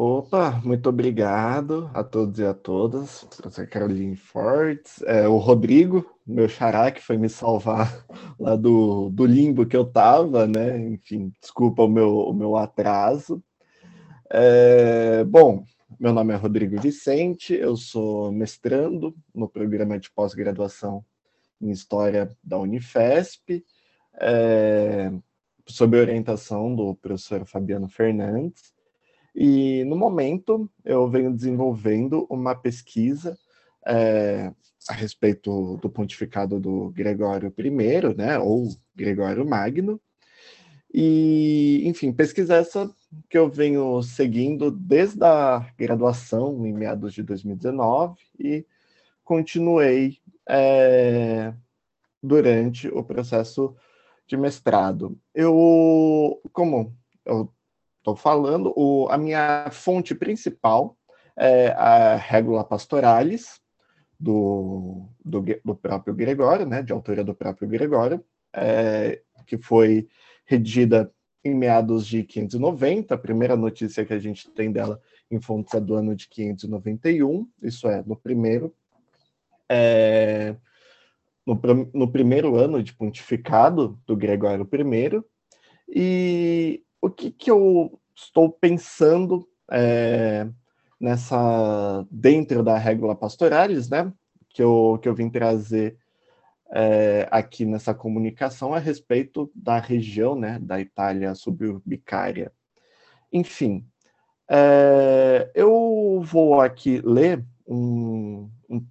Opa, muito obrigado a todos e a todas. Professor Caroline Fortes, é, o Rodrigo, meu xará, que foi me salvar lá do, do limbo que eu estava, né? Enfim, desculpa o meu, o meu atraso. É, bom, meu nome é Rodrigo Vicente, eu sou mestrando no programa de pós-graduação em História da Unifesp, é, sob orientação do professor Fabiano Fernandes. E no momento eu venho desenvolvendo uma pesquisa é, a respeito do pontificado do Gregório I, né, ou Gregório Magno. E, enfim, pesquisa essa que eu venho seguindo desde a graduação, em meados de 2019, e continuei é, durante o processo de mestrado. Eu, como eu estou falando, o, a minha fonte principal é a Regula Pastoralis, do, do, do, próprio Gregório, né, de autoria do próprio Gregório, é, que foi redigida em meados de 590. A primeira notícia que a gente tem dela em fontes é do ano de 591, isso é, no primeiro, é, no, no primeiro ano de pontificado do Gregório I. E o que, que eu estou pensando é, nessa dentro da regra pastoralis, né? Que eu, que eu vim trazer é, aqui nessa comunicação a respeito da região, né? Da Itália suburbicária. Enfim, é, eu vou aqui ler um, um,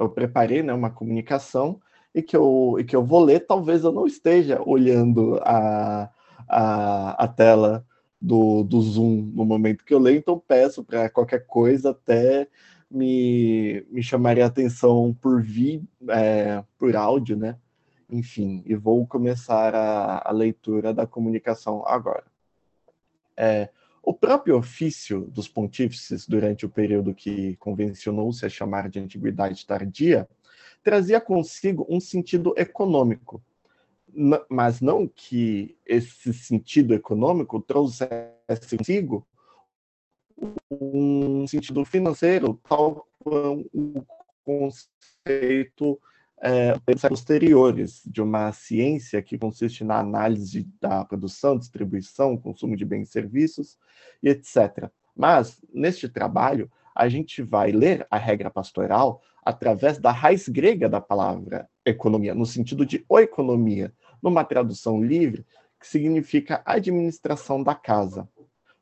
eu preparei né, uma comunicação e que, eu, e que eu vou ler, talvez eu não esteja olhando a, a, a tela do, do Zoom no momento que eu leio, então peço para qualquer coisa até me, me chamaria a atenção por vídeo, é, por áudio, né? Enfim, e vou começar a, a leitura da comunicação agora. É, o próprio ofício dos pontífices, durante o período que convencionou-se a chamar de Antiguidade Tardia, trazia consigo um sentido econômico, mas não que esse sentido econômico trouxesse consigo um sentido financeiro, tal como o conceito é, posteriores de uma ciência que consiste na análise da produção, distribuição, consumo de bens e serviços, e etc. Mas, neste trabalho, a gente vai ler a regra pastoral através da raiz grega da palavra economia, no sentido de oeconomia, numa tradução livre, que significa administração da casa.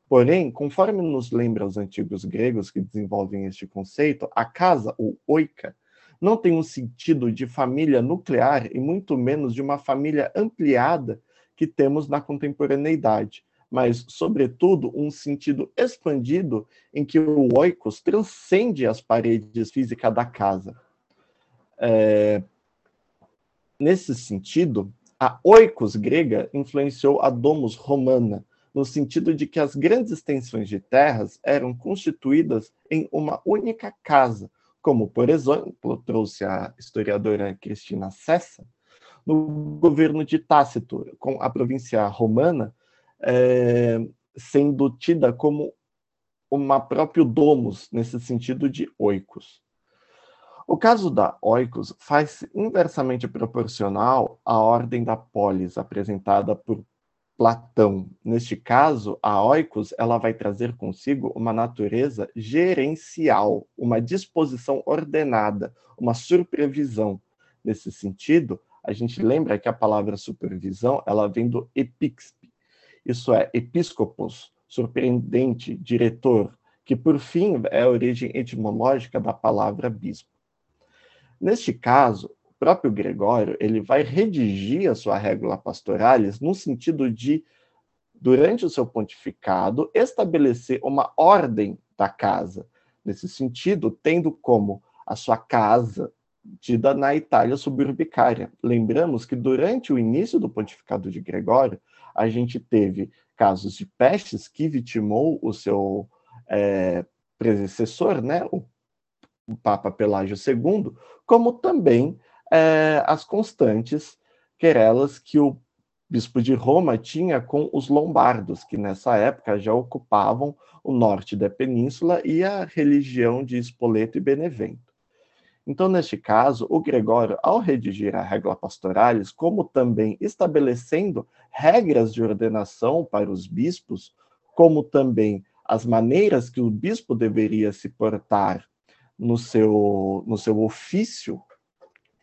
Porém, conforme nos lembra os antigos gregos que desenvolvem este conceito, a casa, ou oika, não tem um sentido de família nuclear e muito menos de uma família ampliada que temos na contemporaneidade, mas, sobretudo, um sentido expandido em que o oikos transcende as paredes físicas da casa. É... Nesse sentido, a oikos grega influenciou a domus romana, no sentido de que as grandes extensões de terras eram constituídas em uma única casa, como, por exemplo, trouxe a historiadora Cristina Cessa, no governo de Tácito, com a província romana é, sendo tida como uma própria domus, nesse sentido de oikos. O caso da oikos faz inversamente proporcional à ordem da polis apresentada por Platão. Neste caso, a oikos ela vai trazer consigo uma natureza gerencial, uma disposição ordenada, uma supervisão. Nesse sentido, a gente lembra que a palavra supervisão ela vem do epixp, isso é, episcopos, surpreendente, diretor, que por fim é a origem etimológica da palavra bispo. Neste caso, o próprio Gregório ele vai redigir a sua regula pastoralis no sentido de, durante o seu pontificado, estabelecer uma ordem da casa. Nesse sentido, tendo como a sua casa tida na Itália suburbicária. Lembramos que durante o início do pontificado de Gregório, a gente teve casos de pestes que vitimou o seu é, predecessor, né, o o Papa Pelágio II, como também é, as constantes querelas que o bispo de Roma tinha com os lombardos, que nessa época já ocupavam o norte da península e a religião de Spoleto e Benevento. Então, neste caso, o Gregório, ao redigir a regra pastoralis, como também estabelecendo regras de ordenação para os bispos, como também as maneiras que o bispo deveria se portar no seu, no seu ofício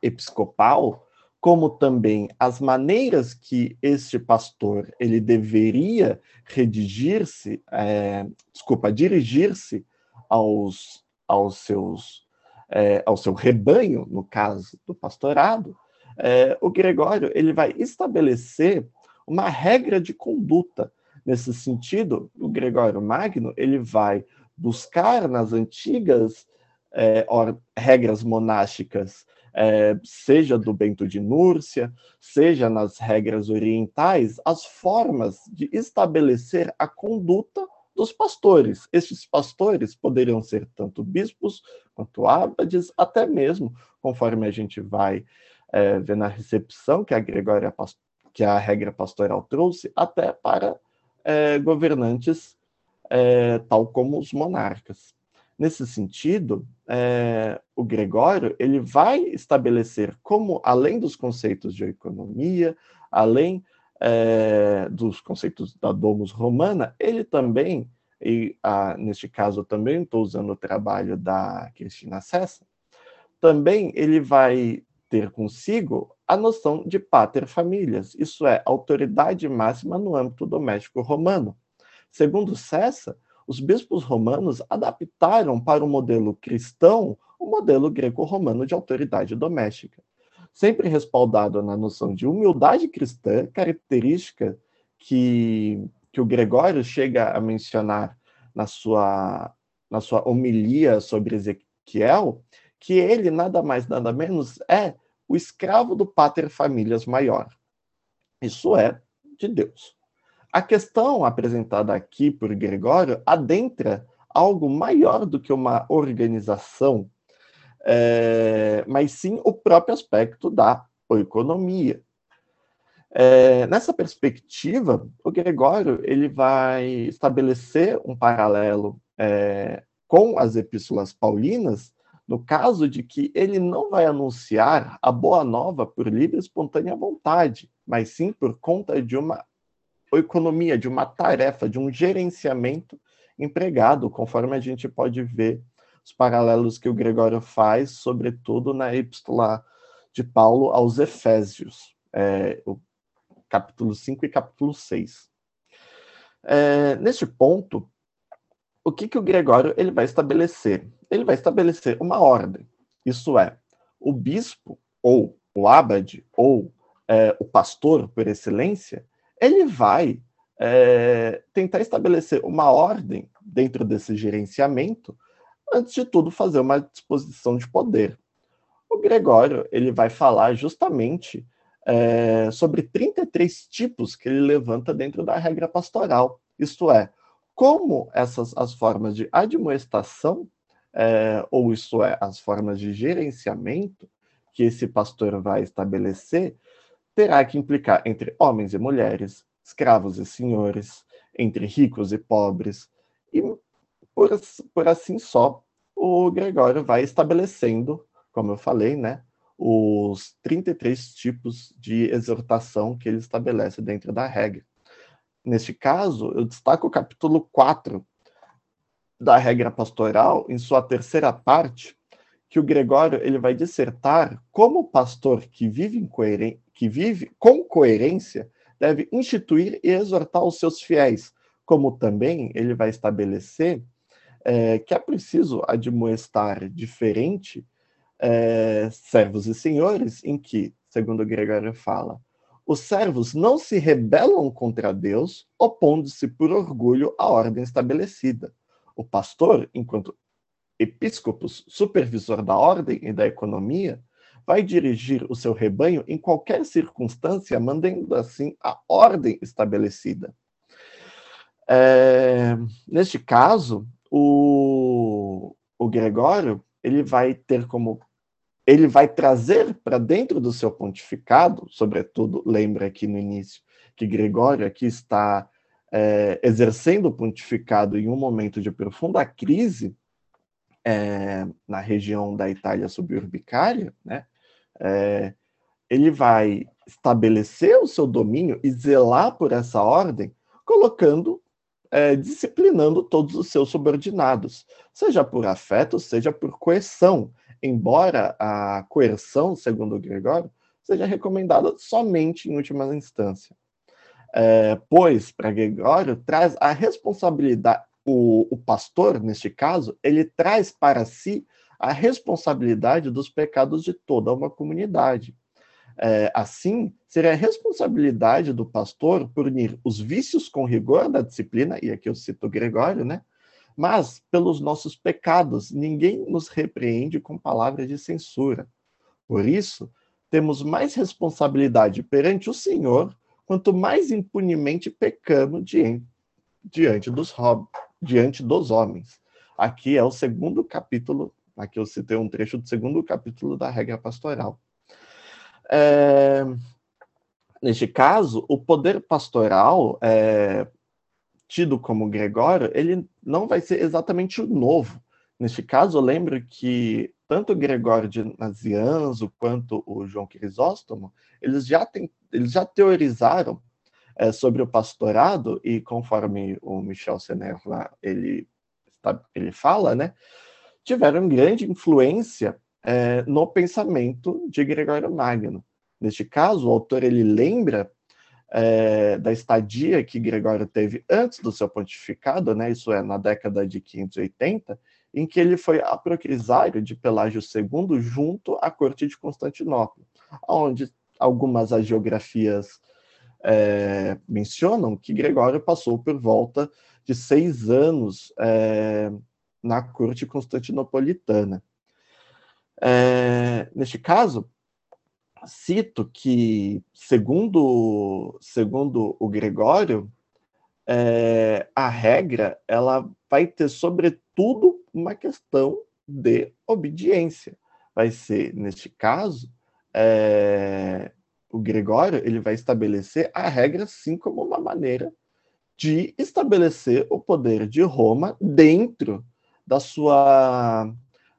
episcopal, como também as maneiras que este pastor ele deveria redigir-se, é, desculpa, dirigir-se aos, aos seus, é, ao seu rebanho, no caso do pastorado, é, o Gregório ele vai estabelecer uma regra de conduta. Nesse sentido, o Gregório Magno ele vai buscar nas antigas é, or, regras monásticas é, seja do Bento de Núrcia, seja nas regras orientais, as formas de estabelecer a conduta dos pastores. Estes pastores poderiam ser tanto bispos quanto abades, até mesmo, conforme a gente vai é, ver na recepção que a, Gregória, que a regra pastoral trouxe, até para é, governantes é, tal como os monarcas. Nesse sentido, é, o Gregório ele vai estabelecer como, além dos conceitos de economia, além é, dos conceitos da domus romana, ele também, e neste caso também estou usando o trabalho da Cristina Cessa, também ele vai ter consigo a noção de pater familias, isso é, autoridade máxima no âmbito doméstico romano. Segundo Cessa, os bispos romanos adaptaram para o modelo cristão o modelo greco-romano de autoridade doméstica, sempre respaldado na noção de humildade cristã, característica que, que o Gregório chega a mencionar na sua, na sua homilia sobre Ezequiel, que ele nada mais, nada menos é o escravo do pater familias maior. Isso é de Deus. A questão apresentada aqui por Gregório adentra algo maior do que uma organização, é, mas sim o próprio aspecto da economia. É, nessa perspectiva, o Gregório ele vai estabelecer um paralelo é, com as epístolas paulinas, no caso de que ele não vai anunciar a boa nova por livre e espontânea vontade, mas sim por conta de uma economia, de uma tarefa, de um gerenciamento empregado, conforme a gente pode ver os paralelos que o Gregório faz, sobretudo na epístola de Paulo aos Efésios, é, o capítulo 5 e capítulo 6. É, neste ponto, o que, que o Gregório ele vai estabelecer? Ele vai estabelecer uma ordem, isso é, o bispo, ou o abade, ou é, o pastor por excelência, ele vai é, tentar estabelecer uma ordem dentro desse gerenciamento, antes de tudo fazer uma disposição de poder. O Gregório ele vai falar justamente é, sobre 33 tipos que ele levanta dentro da regra pastoral, isto é, como essas as formas de admoestação, é, ou isto é, as formas de gerenciamento que esse pastor vai estabelecer, terá que implicar entre homens e mulheres, escravos e senhores, entre ricos e pobres, e por, por assim só, o Gregório vai estabelecendo, como eu falei, né, os 33 tipos de exortação que ele estabelece dentro da regra. Neste caso, eu destaco o capítulo 4 da regra pastoral, em sua terceira parte, que o Gregório ele vai dissertar como o pastor que vive, que vive com coerência deve instituir e exortar os seus fiéis, como também ele vai estabelecer é, que é preciso admoestar diferente é, servos e senhores, em que, segundo Gregório fala, os servos não se rebelam contra Deus, opondo-se por orgulho à ordem estabelecida. O pastor, enquanto episcopos, supervisor da ordem e da economia, vai dirigir o seu rebanho em qualquer circunstância, mantendo assim a ordem estabelecida. É, neste caso, o, o Gregório ele vai ter como ele vai trazer para dentro do seu pontificado, sobretudo, lembra aqui no início que Gregório aqui está é, exercendo o pontificado em um momento de profunda crise é, na região da Itália suburbicária, né? É, ele vai estabelecer o seu domínio e zelar por essa ordem, colocando, é, disciplinando todos os seus subordinados, seja por afeto, seja por coerção, embora a coerção, segundo Gregório, seja recomendada somente em última instância. É, pois, para Gregório, traz a responsabilidade, o, o pastor, neste caso, ele traz para si a responsabilidade dos pecados de toda uma comunidade. É, assim, seria a responsabilidade do pastor punir os vícios com rigor da disciplina, e aqui eu cito Gregório, né? Mas pelos nossos pecados, ninguém nos repreende com palavras de censura. Por isso, temos mais responsabilidade perante o Senhor, quanto mais impunemente pecamos diante, diante dos diante dos homens. Aqui é o segundo capítulo, aqui eu citei um trecho do segundo capítulo da regra pastoral. É, neste caso, o poder pastoral, é, tido como Gregório, ele não vai ser exatamente o novo. Neste caso, eu lembro que tanto Gregório de Nazianzo quanto o João Crisóstomo, eles já, tem, eles já teorizaram é, sobre o pastorado, e conforme o Michel Senerva ele, ele fala, né, tiveram grande influência é, no pensamento de Gregório Magno. Neste caso, o autor ele lembra é, da estadia que Gregório teve antes do seu pontificado, né, isso é, na década de 580, em que ele foi aprocrisário de Pelágio II junto à corte de Constantinopla, onde algumas agiografias é, mencionam que Gregório passou por volta de seis anos é, na corte constantinopolitana. É, neste caso, cito que, segundo, segundo o Gregório, é, a regra ela vai ter, sobretudo, uma questão de obediência. Vai ser, neste caso, é, o Gregório ele vai estabelecer a regra sim como uma maneira de estabelecer o poder de Roma dentro da sua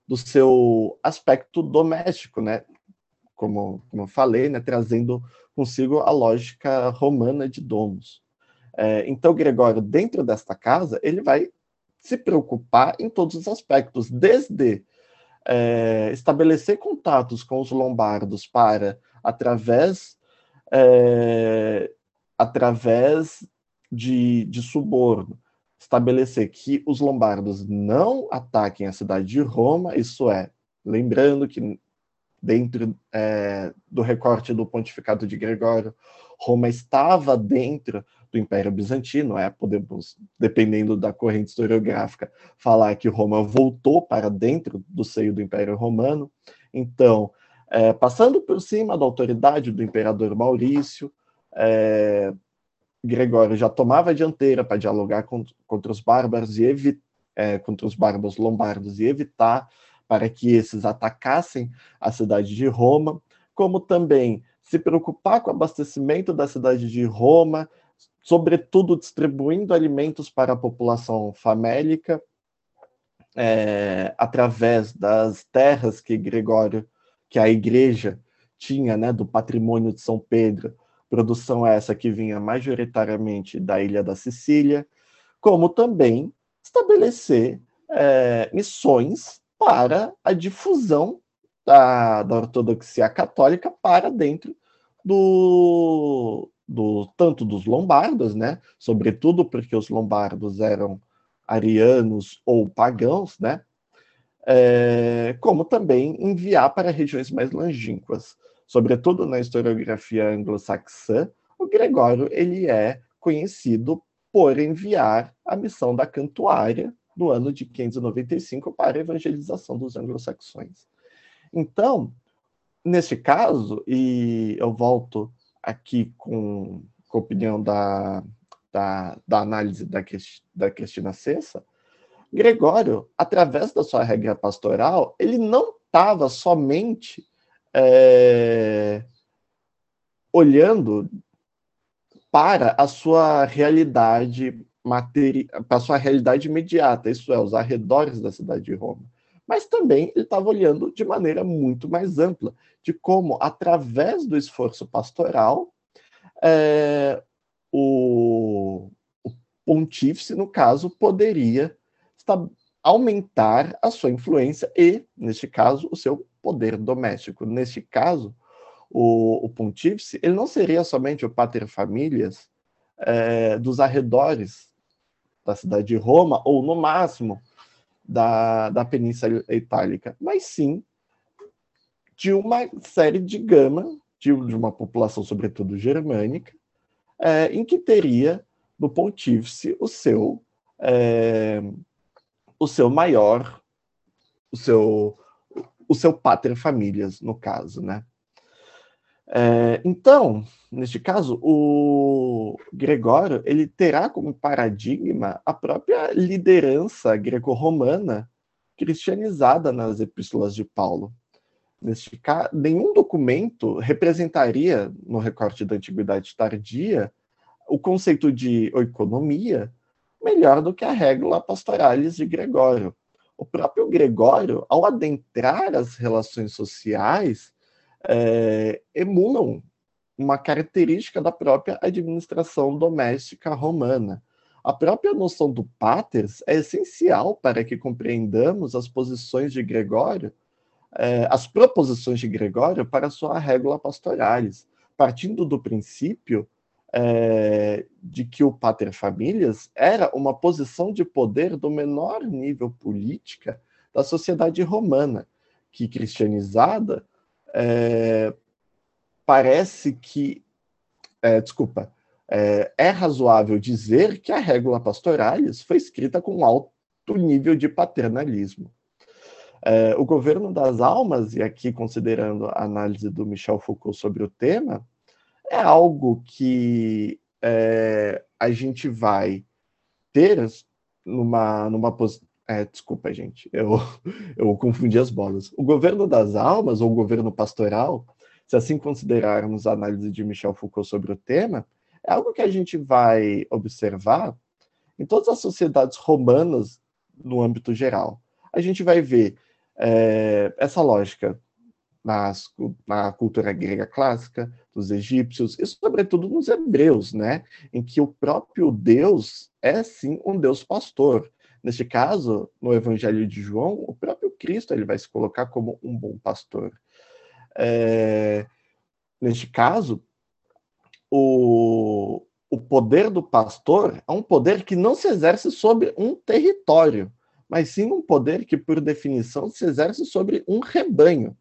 do seu aspecto doméstico, né? Como, como eu falei, né? trazendo consigo a lógica romana de domos. É, então, Gregório, dentro desta casa, ele vai se preocupar em todos os aspectos, desde é, estabelecer contatos com os lombardos para através, é, através de, de suborno, estabelecer que os lombardos não ataquem a cidade de Roma, isso é, lembrando que dentro é, do recorte do pontificado de Gregório, Roma estava dentro do Império Bizantino, é, podemos, dependendo da corrente historiográfica, falar que Roma voltou para dentro do seio do Império Romano. Então, é, passando por cima da autoridade do imperador Maurício, é, Gregório já tomava a dianteira para dialogar com, contra os bárbaros e é, contra os bárbaros lombardos e evitar para que esses atacassem a cidade de Roma, como também se preocupar com o abastecimento da cidade de Roma, sobretudo distribuindo alimentos para a população famélica, é, através das terras que Gregório que a igreja tinha né, do patrimônio de São Pedro, produção essa que vinha majoritariamente da ilha da Sicília, como também estabelecer é, missões para a difusão da, da ortodoxia católica para dentro do, do tanto dos lombardos, né? Sobretudo porque os lombardos eram arianos ou pagãos, né? É, como também enviar para regiões mais longínquas. Sobretudo na historiografia anglo-saxã, o Gregório ele é conhecido por enviar a missão da Cantuária no ano de 595 para a evangelização dos anglo-saxões. Então, nesse caso, e eu volto aqui com, com a opinião da, da, da análise da, da Cristina Cessa, Gregório, através da sua regra pastoral, ele não estava somente é, olhando para a sua realidade materi... para a sua realidade imediata, isso é, os arredores da cidade de Roma. Mas também ele estava olhando de maneira muito mais ampla, de como, através do esforço pastoral, é, o, o pontífice, no caso, poderia aumentar a sua influência e, neste caso, o seu poder doméstico. Neste caso, o, o pontífice ele não seria somente o pater familias é, dos arredores da cidade de Roma, ou no máximo da, da Península Itálica, mas sim de uma série de gama, de, de uma população, sobretudo germânica, é, em que teria no pontífice o seu é, o seu maior o seu o seu pater familias no caso, né? É, então, neste caso, o Gregório ele terá como paradigma a própria liderança greco-romana cristianizada nas epístolas de Paulo. Neste caso, nenhum documento representaria, no recorte da Antiguidade Tardia, o conceito de economia melhor do que a regula pastoralis de Gregório. O próprio Gregório, ao adentrar as relações sociais, é, emulam uma característica da própria administração doméstica romana. A própria noção do paters é essencial para que compreendamos as posições de Gregório é, as proposições de Gregório para sua regula pastoralis, partindo do princípio é, de que o pater familias era uma posição de poder do menor nível política da sociedade romana, que cristianizada é, parece que, é, desculpa, é, razoável dizer que a regula pastoralis foi escrita com alto nível de paternalismo. O governo das almas, e aqui considerando a análise do Michel Foucault sobre o tema, é algo que é, a gente vai ter numa, numa é, desculpa, gente, eu, eu confundi as bolas. O governo das almas, ou o governo pastoral, se assim considerarmos a análise de Michel Foucault sobre o tema, é algo que a gente vai observar em todas as sociedades romanas no âmbito geral. A gente vai ver é, essa lógica nas, na cultura grega clássica, dos egípcios, e sobretudo nos hebreus, né? em que o próprio Deus é sim um Deus pastor. Neste caso, no Evangelho de João, o próprio Cristo ele vai se colocar como um bom pastor. É, neste caso, o, o poder do pastor é um poder que não se exerce sobre um território, mas sim um poder que, por definição, se exerce sobre um rebanho.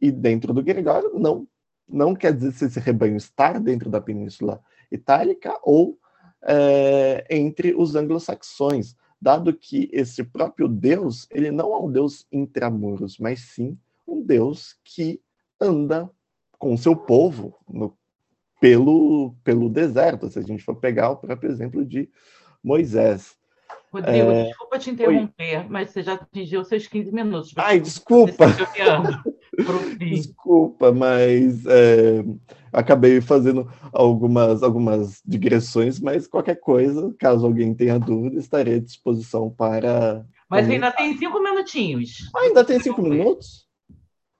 E dentro do Gregório, não, não quer dizer se esse rebanho está dentro da Península Itálica ou é, entre os anglo-saxões, dado que esse próprio Deus, ele não é um Deus intramuros, mas sim um Deus que anda com seu povo no, pelo, pelo deserto, se a gente for pegar o próprio exemplo de Moisés. Rodrigo, é... desculpa te interromper, Oi. mas você já atingiu seus 15 minutos. Ai, desculpa. desculpa, mas é, acabei fazendo algumas, algumas digressões, mas qualquer coisa, caso alguém tenha dúvida, estarei à disposição para. Mas ainda tem cinco minutinhos. Ah, ainda tem cinco minutos?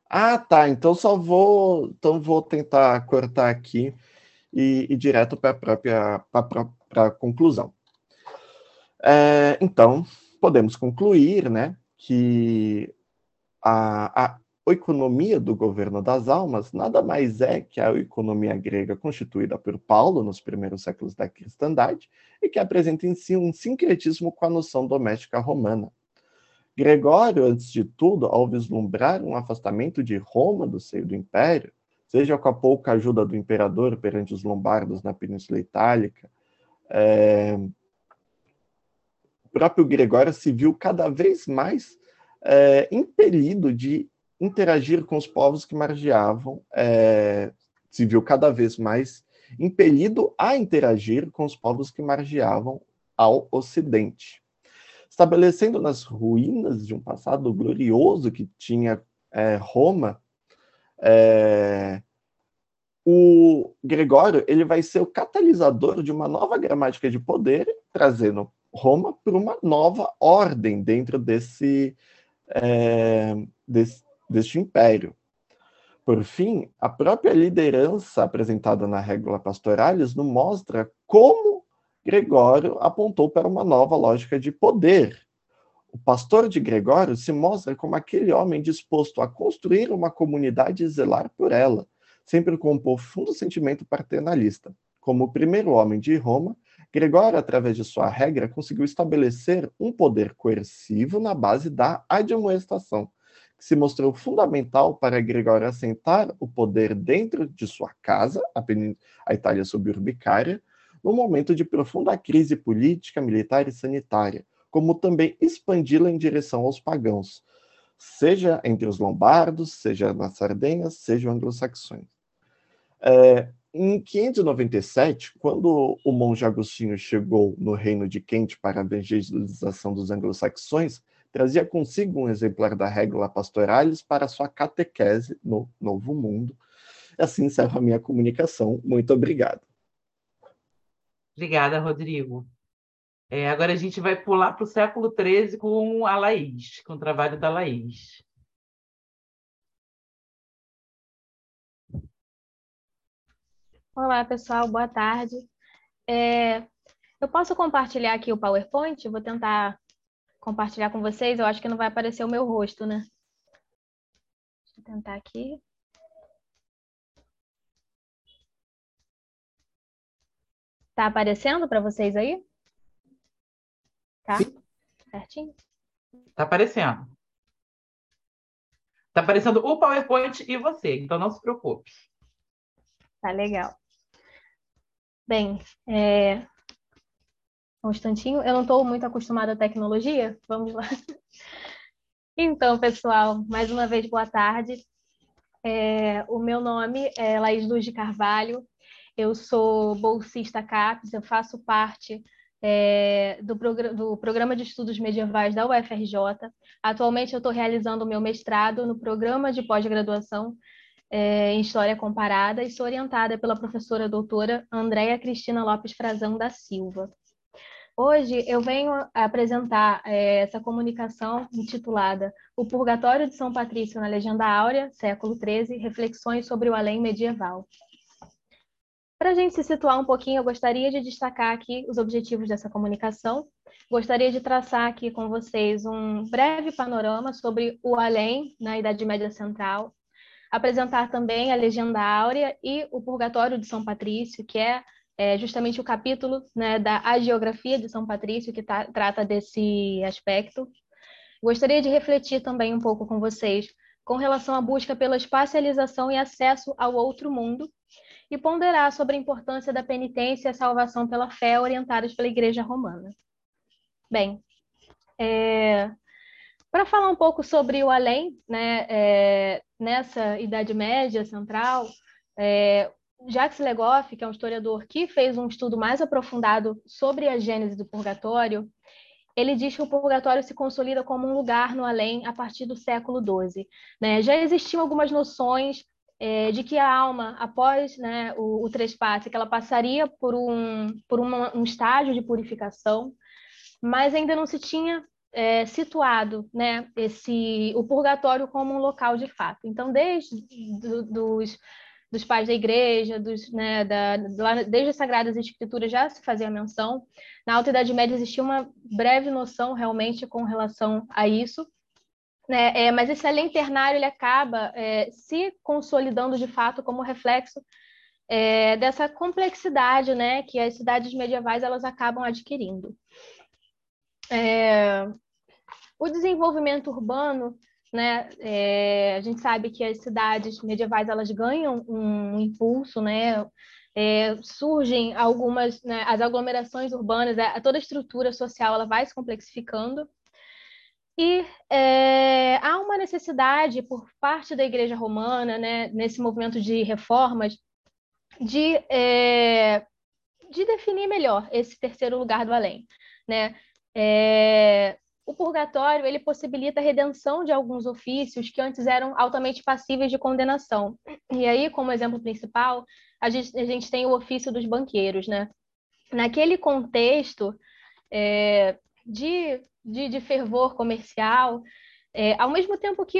Ah, tá. Então só vou, então vou tentar cortar aqui e ir direto para a própria para a conclusão. É, então, podemos concluir né, que a, a economia do governo das almas nada mais é que a economia grega constituída por Paulo nos primeiros séculos da cristandade e que apresenta em si um sincretismo com a noção doméstica romana. Gregório, antes de tudo, ao vislumbrar um afastamento de Roma do seio do império, seja com a pouca ajuda do imperador perante os lombardos na Península Itálica, é, próprio Gregório se viu cada vez mais é, impelido de interagir com os povos que margeavam, é, se viu cada vez mais impelido a interagir com os povos que margeavam ao Ocidente, estabelecendo nas ruínas de um passado glorioso que tinha é, Roma, é, o Gregório ele vai ser o catalisador de uma nova gramática de poder, trazendo Roma para uma nova ordem dentro desse, é, desse, deste império. Por fim, a própria liderança apresentada na Regula Pastoralis nos mostra como Gregório apontou para uma nova lógica de poder. O pastor de Gregório se mostra como aquele homem disposto a construir uma comunidade e zelar por ela, sempre com um profundo sentimento paternalista. Como o primeiro homem de Roma, Gregório, através de sua regra, conseguiu estabelecer um poder coercivo na base da admoestação, que se mostrou fundamental para Gregório assentar o poder dentro de sua casa, a Itália suburbicária, no momento de profunda crise política, militar e sanitária, como também expandi-la em direção aos pagãos, seja entre os lombardos, seja nas Sardenhas, seja anglo-saxões. É, em 597, quando o monge Agostinho chegou no reino de Kent para a evangelização dos anglo-saxões, trazia consigo um exemplar da Regula Pastoralis para sua catequese no Novo Mundo. Assim encerro a minha comunicação. Muito obrigado. Obrigada, Rodrigo. É, agora a gente vai pular para o século XIII com a Laís, com o trabalho da Laís. Olá, pessoal, boa tarde. É, eu posso compartilhar aqui o PowerPoint? Vou tentar compartilhar com vocês. Eu acho que não vai aparecer o meu rosto, né? Deixa eu tentar aqui. Tá aparecendo para vocês aí? Tá? Certinho? Tá aparecendo. Tá aparecendo o PowerPoint e você, então não se preocupe. Tá legal. Bem, é... um instantinho. Eu não estou muito acostumada à tecnologia. Vamos lá. Então, pessoal, mais uma vez, boa tarde. É... O meu nome é Laís Luz de Carvalho. Eu sou bolsista CAPES, eu faço parte é, do, progr do, Programa de Estudos Medievais da UFRJ. Atualmente, eu estou realizando o meu mestrado no Programa de Pós-Graduação é, em História Comparada e sou orientada pela professora doutora Andréia Cristina Lopes Frazão da Silva. Hoje eu venho apresentar é, essa comunicação intitulada O Purgatório de São Patrício na Legenda Áurea, século XIII, Reflexões sobre o Além Medieval. Para a gente se situar um pouquinho, eu gostaria de destacar aqui os objetivos dessa comunicação. Gostaria de traçar aqui com vocês um breve panorama sobre o além na Idade Média Central, apresentar também a Legenda Áurea e o Purgatório de São Patrício, que é, é justamente o capítulo né, da Agiografia de São Patrício, que tá, trata desse aspecto. Gostaria de refletir também um pouco com vocês com relação à busca pela espacialização e acesso ao outro mundo, e ponderar sobre a importância da penitência e a salvação pela fé orientadas pela Igreja Romana. Bem, é, para falar um pouco sobre o além, né, é, nessa Idade Média Central, é, Jacques Legoff, que é um historiador que fez um estudo mais aprofundado sobre a gênese do purgatório, ele diz que o purgatório se consolida como um lugar no além a partir do século XII. Né? Já existiam algumas noções é, de que a alma, após né, o, o trespasse, que ela passaria por um, por uma, um estágio de purificação, mas ainda não se tinha é, situado né, esse, o purgatório como um local de fato. Então, desde do, dos, dos pais da igreja, dos, né, da, desde as Sagradas Escrituras já se fazia menção. Na Alta Idade Média existia uma breve noção realmente com relação a isso, né, é, mas esse além ternário ele acaba é, se consolidando de fato como reflexo é, dessa complexidade né, que as cidades medievais elas acabam adquirindo. É, o desenvolvimento urbano, né, é, a gente sabe que as cidades medievais elas ganham um impulso, né, é, surgem algumas, né, as aglomerações urbanas, a, toda a estrutura social ela vai se complexificando e é, há uma necessidade por parte da Igreja Romana, né, nesse movimento de reformas, de, é, de definir melhor esse terceiro lugar do além. Né? É, o purgatório ele possibilita a redenção de alguns ofícios que antes eram altamente passíveis de condenação. E aí, como exemplo principal, a gente, a gente tem o ofício dos banqueiros, né? Naquele contexto é, de, de, de, fervor comercial, é, ao mesmo tempo que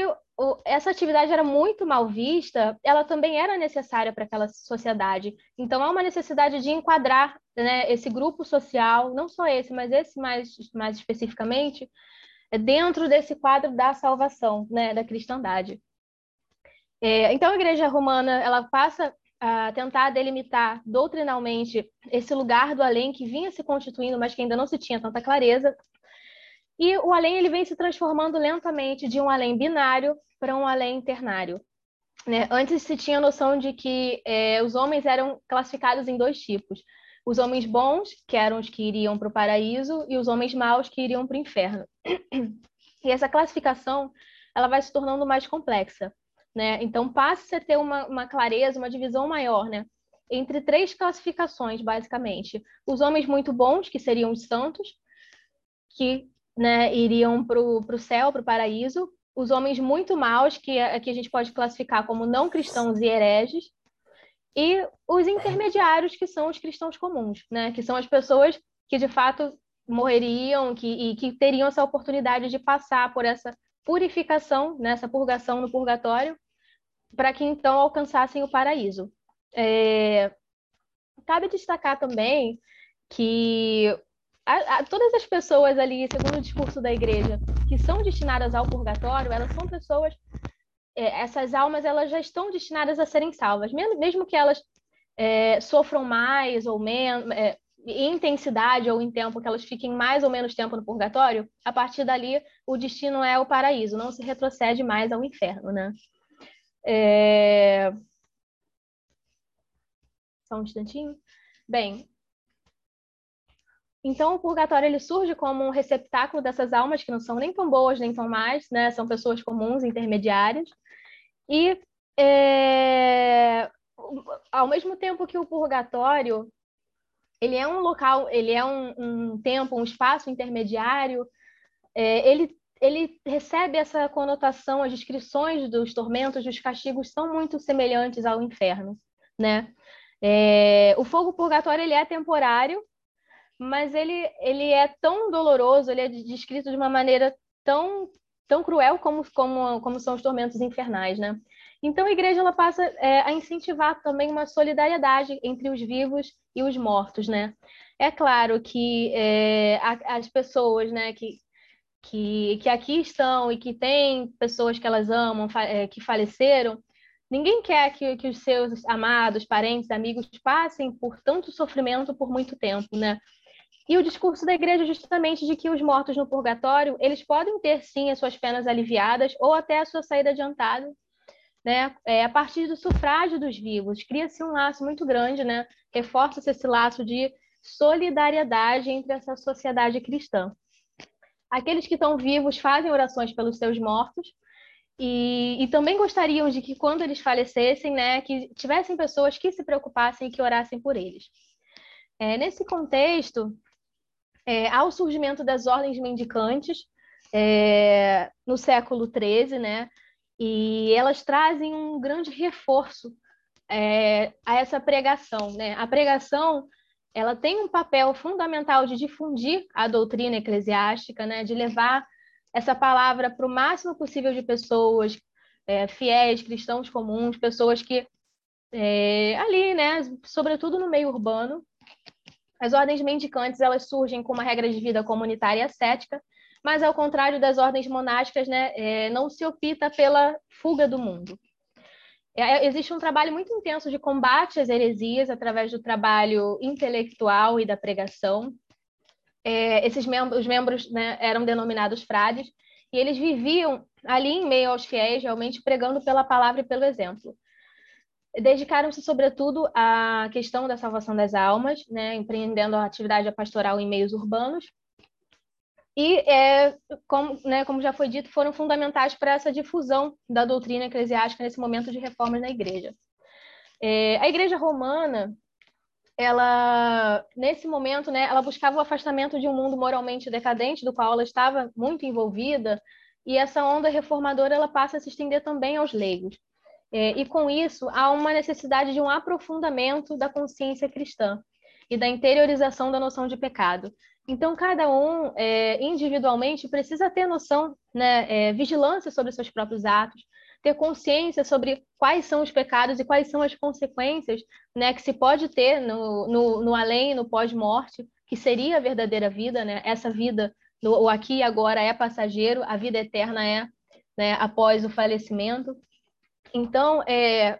essa atividade era muito mal vista, ela também era necessária para aquela sociedade. Então, há uma necessidade de enquadrar né, esse grupo social, não só esse, mas esse mais, mais especificamente, dentro desse quadro da salvação, né, da cristandade. É, então, a Igreja Romana ela passa a tentar delimitar doutrinalmente esse lugar do além que vinha se constituindo, mas que ainda não se tinha tanta clareza. E o além ele vem se transformando lentamente de um além binário para um além internário. Né? Antes se tinha a noção de que é, os homens eram classificados em dois tipos: os homens bons, que eram os que iriam para o paraíso, e os homens maus, que iriam para o inferno. E essa classificação ela vai se tornando mais complexa né? Então passa a ter uma, uma clareza, uma divisão maior, né? Entre três classificações, basicamente. Os homens muito bons, que seriam os santos, que né, iriam para o céu, para o paraíso. Os homens muito maus, que, que a gente pode classificar como não cristãos e hereges. E os intermediários, que são os cristãos comuns, né? Que são as pessoas que, de fato, morreriam que, e que teriam essa oportunidade de passar por essa purificação, né, purgação no purgatório, para que então alcançassem o paraíso. É... Cabe destacar também que a, a, todas as pessoas ali, segundo o discurso da igreja, que são destinadas ao purgatório, elas são pessoas, é, essas almas elas já estão destinadas a serem salvas, mesmo, mesmo que elas é, sofram mais ou menos, é, em intensidade ou em tempo, que elas fiquem mais ou menos tempo no purgatório, a partir dali o destino é o paraíso, não se retrocede mais ao inferno, né? É... Só um instantinho. Bem, então o purgatório ele surge como um receptáculo dessas almas que não são nem tão boas nem tão más, né? São pessoas comuns, intermediárias. E é... ao mesmo tempo que o purgatório ele é um local, ele é um, um tempo, um espaço intermediário, é, ele ele recebe essa conotação, as descrições dos tormentos, dos castigos são muito semelhantes ao inferno, né? É, o fogo purgatório ele é temporário, mas ele, ele é tão doloroso, ele é descrito de uma maneira tão, tão cruel como, como, como são os tormentos infernais, né? Então a igreja ela passa é, a incentivar também uma solidariedade entre os vivos e os mortos, né? É claro que é, as pessoas, né, que que, que aqui estão e que tem pessoas que elas amam, é, que faleceram, ninguém quer que, que os seus amados, parentes, amigos passem por tanto sofrimento por muito tempo, né? E o discurso da igreja é justamente de que os mortos no purgatório, eles podem ter sim as suas penas aliviadas ou até a sua saída adiantada, né? É, a partir do sufrágio dos vivos. Cria-se um laço muito grande, né? Reforça-se esse laço de solidariedade entre essa sociedade cristã. Aqueles que estão vivos fazem orações pelos seus mortos e, e, também gostariam de que quando eles falecessem, né, que tivessem pessoas que se preocupassem e que orassem por eles. É, nesse contexto, é, há o surgimento das ordens mendicantes é, no século XIII, né, e elas trazem um grande reforço é, a essa pregação. Né? A pregação ela tem um papel fundamental de difundir a doutrina eclesiástica, né, de levar essa palavra para o máximo possível de pessoas é, fiéis, cristãos comuns, pessoas que é, ali, né, sobretudo no meio urbano, as ordens mendicantes elas surgem com uma regra de vida comunitária e ascética, mas ao contrário das ordens monásticas, né, é, não se opta pela fuga do mundo. É, existe um trabalho muito intenso de combate às heresias através do trabalho intelectual e da pregação. É, esses membros, os membros né, eram denominados frades e eles viviam ali em meio aos fiéis, realmente pregando pela palavra e pelo exemplo. Dedicaram-se, sobretudo, à questão da salvação das almas, né, empreendendo a atividade pastoral em meios urbanos, e, é, como, né, como já foi dito, foram fundamentais para essa difusão da doutrina eclesiástica nesse momento de reformas na igreja. É, a igreja romana, ela nesse momento, né, ela buscava o afastamento de um mundo moralmente decadente do qual ela estava muito envolvida, e essa onda reformadora ela passa a se estender também aos leigos. É, e com isso há uma necessidade de um aprofundamento da consciência cristã e da interiorização da noção de pecado. Então, cada um é, individualmente precisa ter noção, né, é, vigilância sobre seus próprios atos, ter consciência sobre quais são os pecados e quais são as consequências né, que se pode ter no, no, no além, no pós-morte, que seria a verdadeira vida, né? Essa vida, o aqui e agora é passageiro, a vida eterna é né, após o falecimento. Então, é,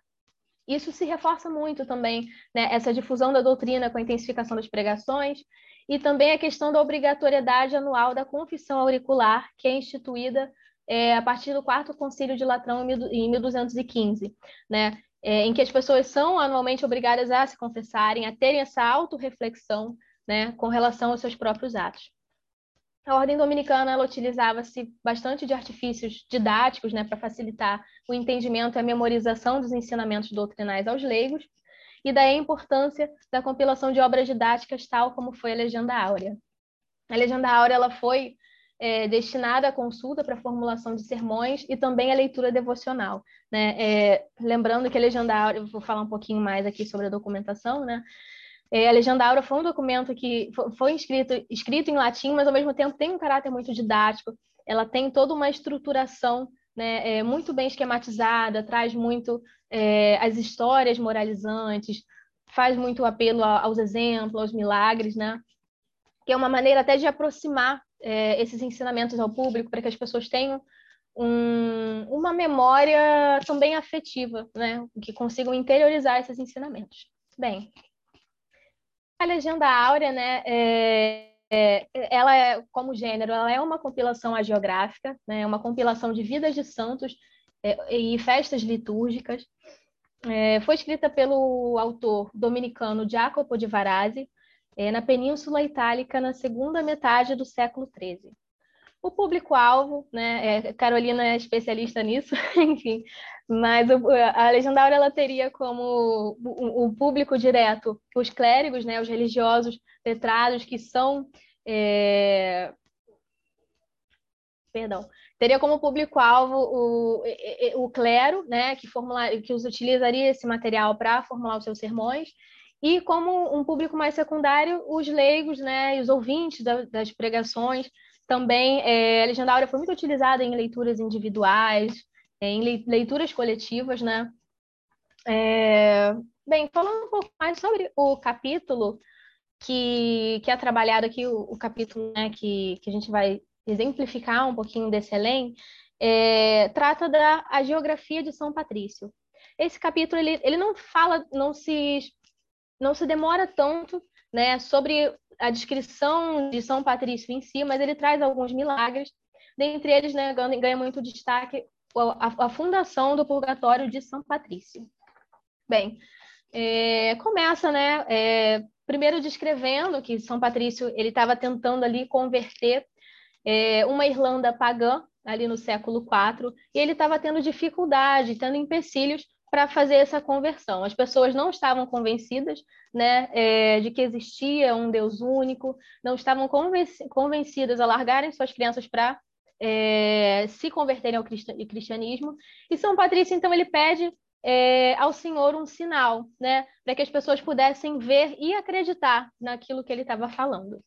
isso se reforça muito também, né, essa difusão da doutrina com a intensificação das pregações e também a questão da obrigatoriedade anual da confissão auricular, que é instituída é, a partir do quarto concílio de Latrão em 1215, né, é, em que as pessoas são anualmente obrigadas a se confessarem, a terem essa autorreflexão né, com relação aos seus próprios atos. A ordem dominicana ela utilizava-se bastante de artifícios didáticos né, para facilitar o entendimento e a memorização dos ensinamentos doutrinais aos leigos, e daí a importância da compilação de obras didáticas, tal como foi a Legenda Áurea. A Legenda Áurea ela foi é, destinada à consulta para a formulação de sermões e também à leitura devocional. Né? É, lembrando que a Legenda Áurea, vou falar um pouquinho mais aqui sobre a documentação, né? É, a Legenda Áurea foi um documento que foi escrito, escrito em latim, mas ao mesmo tempo tem um caráter muito didático. Ela tem toda uma estruturação né, é, muito bem esquematizada, traz muito é, as histórias moralizantes, faz muito apelo aos exemplos, aos milagres, né? Que é uma maneira até de aproximar é, esses ensinamentos ao público para que as pessoas tenham um, uma memória também afetiva, né? Que consigam interiorizar esses ensinamentos. Bem, a Legenda Áurea, né, é, é, ela é, como gênero, ela é uma compilação agiográfica, né, uma compilação de vidas de santos é, e festas litúrgicas. É, foi escrita pelo autor dominicano Jacopo de Varazzi, é, na Península Itálica na segunda metade do século XIII. O público-alvo, né, é, Carolina é especialista nisso, enfim, mas o, a legendária ela teria como o, o, público direto os clérigos, né, os religiosos letrados que são é... perdão, teria como público-alvo o, o clero, né, que, formula, que utilizaria esse material para formular os seus sermões, e como um público mais secundário, os leigos, né, os ouvintes da, das pregações. Também é, a legendária foi muito utilizada em leituras individuais, em leituras coletivas, né? É, bem, falando um pouco mais sobre o capítulo que, que é trabalhado aqui, o, o capítulo né, que, que a gente vai exemplificar um pouquinho desse além, é, trata da a geografia de São Patrício. Esse capítulo ele, ele não fala, não se, não se demora tanto né, sobre a descrição de São Patrício em si, mas ele traz alguns milagres. Dentre eles, né, ganha, muito destaque a, a fundação do purgatório de São Patrício. Bem, é, começa, né, é, primeiro descrevendo que São Patrício ele estava tentando ali converter é, uma Irlanda pagã ali no século IV e ele estava tendo dificuldade, tendo empecilhos para fazer essa conversão. As pessoas não estavam convencidas né, é, de que existia um Deus único, não estavam convencidas a largarem suas crianças para é, se converterem ao cristianismo. E São Patrício, então, ele pede é, ao Senhor um sinal, né, para que as pessoas pudessem ver e acreditar naquilo que ele estava falando.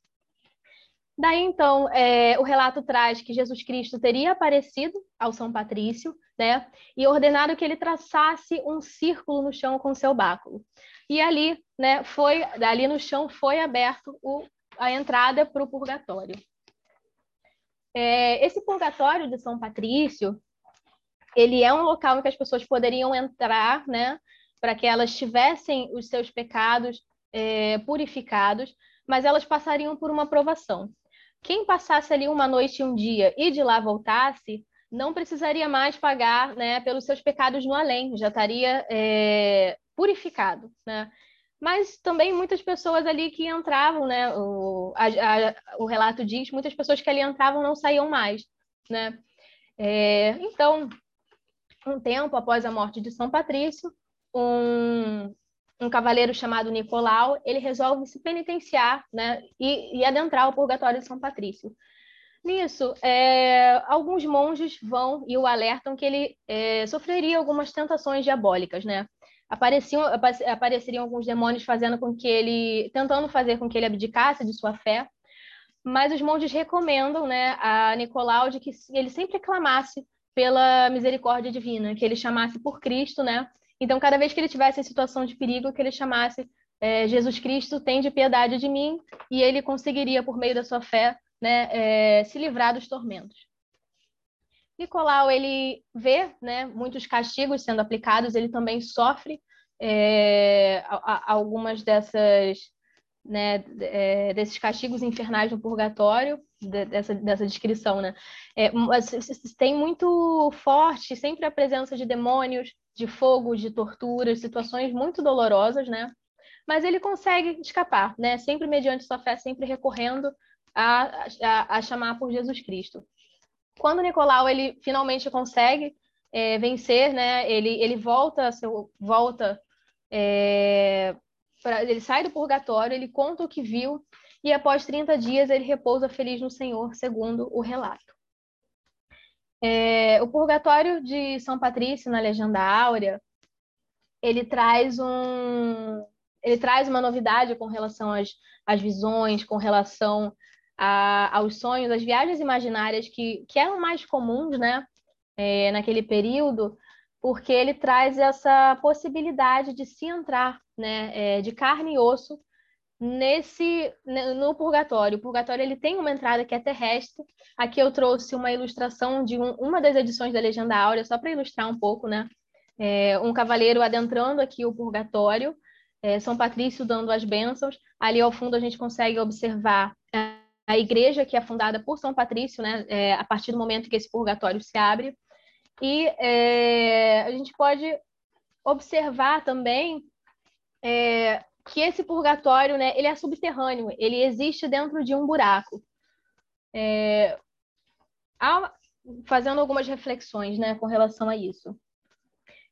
Daí, então, é, o relato traz que Jesus Cristo teria aparecido ao São Patrício, né, e ordenado que ele traçasse um círculo no chão com seu báculo. E ali, né, foi, ali no chão foi aberto o, a entrada para o purgatório. É, esse purgatório de São Patrício, ele é um local em que as pessoas poderiam entrar, né, para que elas tivessem os seus pecados é, purificados, mas elas passariam por uma provação. Quem passasse ali uma noite e um dia e de lá voltasse, não precisaria mais pagar né, pelos seus pecados no além, já estaria é, purificado. Né? mas também muitas pessoas ali que entravam, né? O, a, a, o relato diz, muitas pessoas que ali entravam não saíam mais, né? É, então, um tempo após a morte de São Patrício, um, um cavaleiro chamado Nicolau, ele resolve se penitenciar né, e, e adentrar o purgatório de São Patrício. Nisso, é, alguns monges vão e o alertam que ele é, sofreria algumas tentações diabólicas, né? Apareciam, apareceriam alguns demônios fazendo com que ele, tentando fazer com que ele abdicasse de sua fé, mas os monges recomendam, né, a Nicolau de que ele sempre clamasse pela misericórdia divina, que ele chamasse por Cristo, né? Então, cada vez que ele tivesse em situação de perigo, que ele chamasse é, Jesus Cristo, tem de piedade de mim, e ele conseguiria, por meio da sua fé, né, é, se livrar dos tormentos. Nicolau, ele vê né, muitos castigos sendo aplicados, ele também sofre é, algumas dessas, né, é, desses castigos infernais no purgatório, dessa, dessa descrição, né? É, tem muito forte sempre a presença de demônios, de fogo, de torturas, situações muito dolorosas, né? Mas ele consegue escapar, né? Sempre mediante sua fé, sempre recorrendo a, a, a chamar por Jesus Cristo. Quando Nicolau ele finalmente consegue é, vencer, né? Ele, ele volta, seu, volta é, pra, ele sai do purgatório, ele conta o que viu e após 30 dias ele repousa feliz no Senhor, segundo o relato. É, o Purgatório de São Patrício, na Legenda Áurea, ele traz um, ele traz uma novidade com relação às, às visões, com relação a, aos sonhos, às viagens imaginárias que, que eram mais comuns, né, é, naquele período, porque ele traz essa possibilidade de se entrar, né, é, de carne e osso nesse no purgatório. O purgatório ele tem uma entrada que é terrestre. Aqui eu trouxe uma ilustração de um, uma das edições da Legenda Áurea, só para ilustrar um pouco, né? É, um cavaleiro adentrando aqui o purgatório, é, São Patrício dando as bênçãos. Ali ao fundo a gente consegue observar a igreja que é fundada por São Patrício, né? É, a partir do momento que esse purgatório se abre. E é, a gente pode observar também é, que esse purgatório, né, ele é subterrâneo, ele existe dentro de um buraco. É, fazendo algumas reflexões, né, com relação a isso.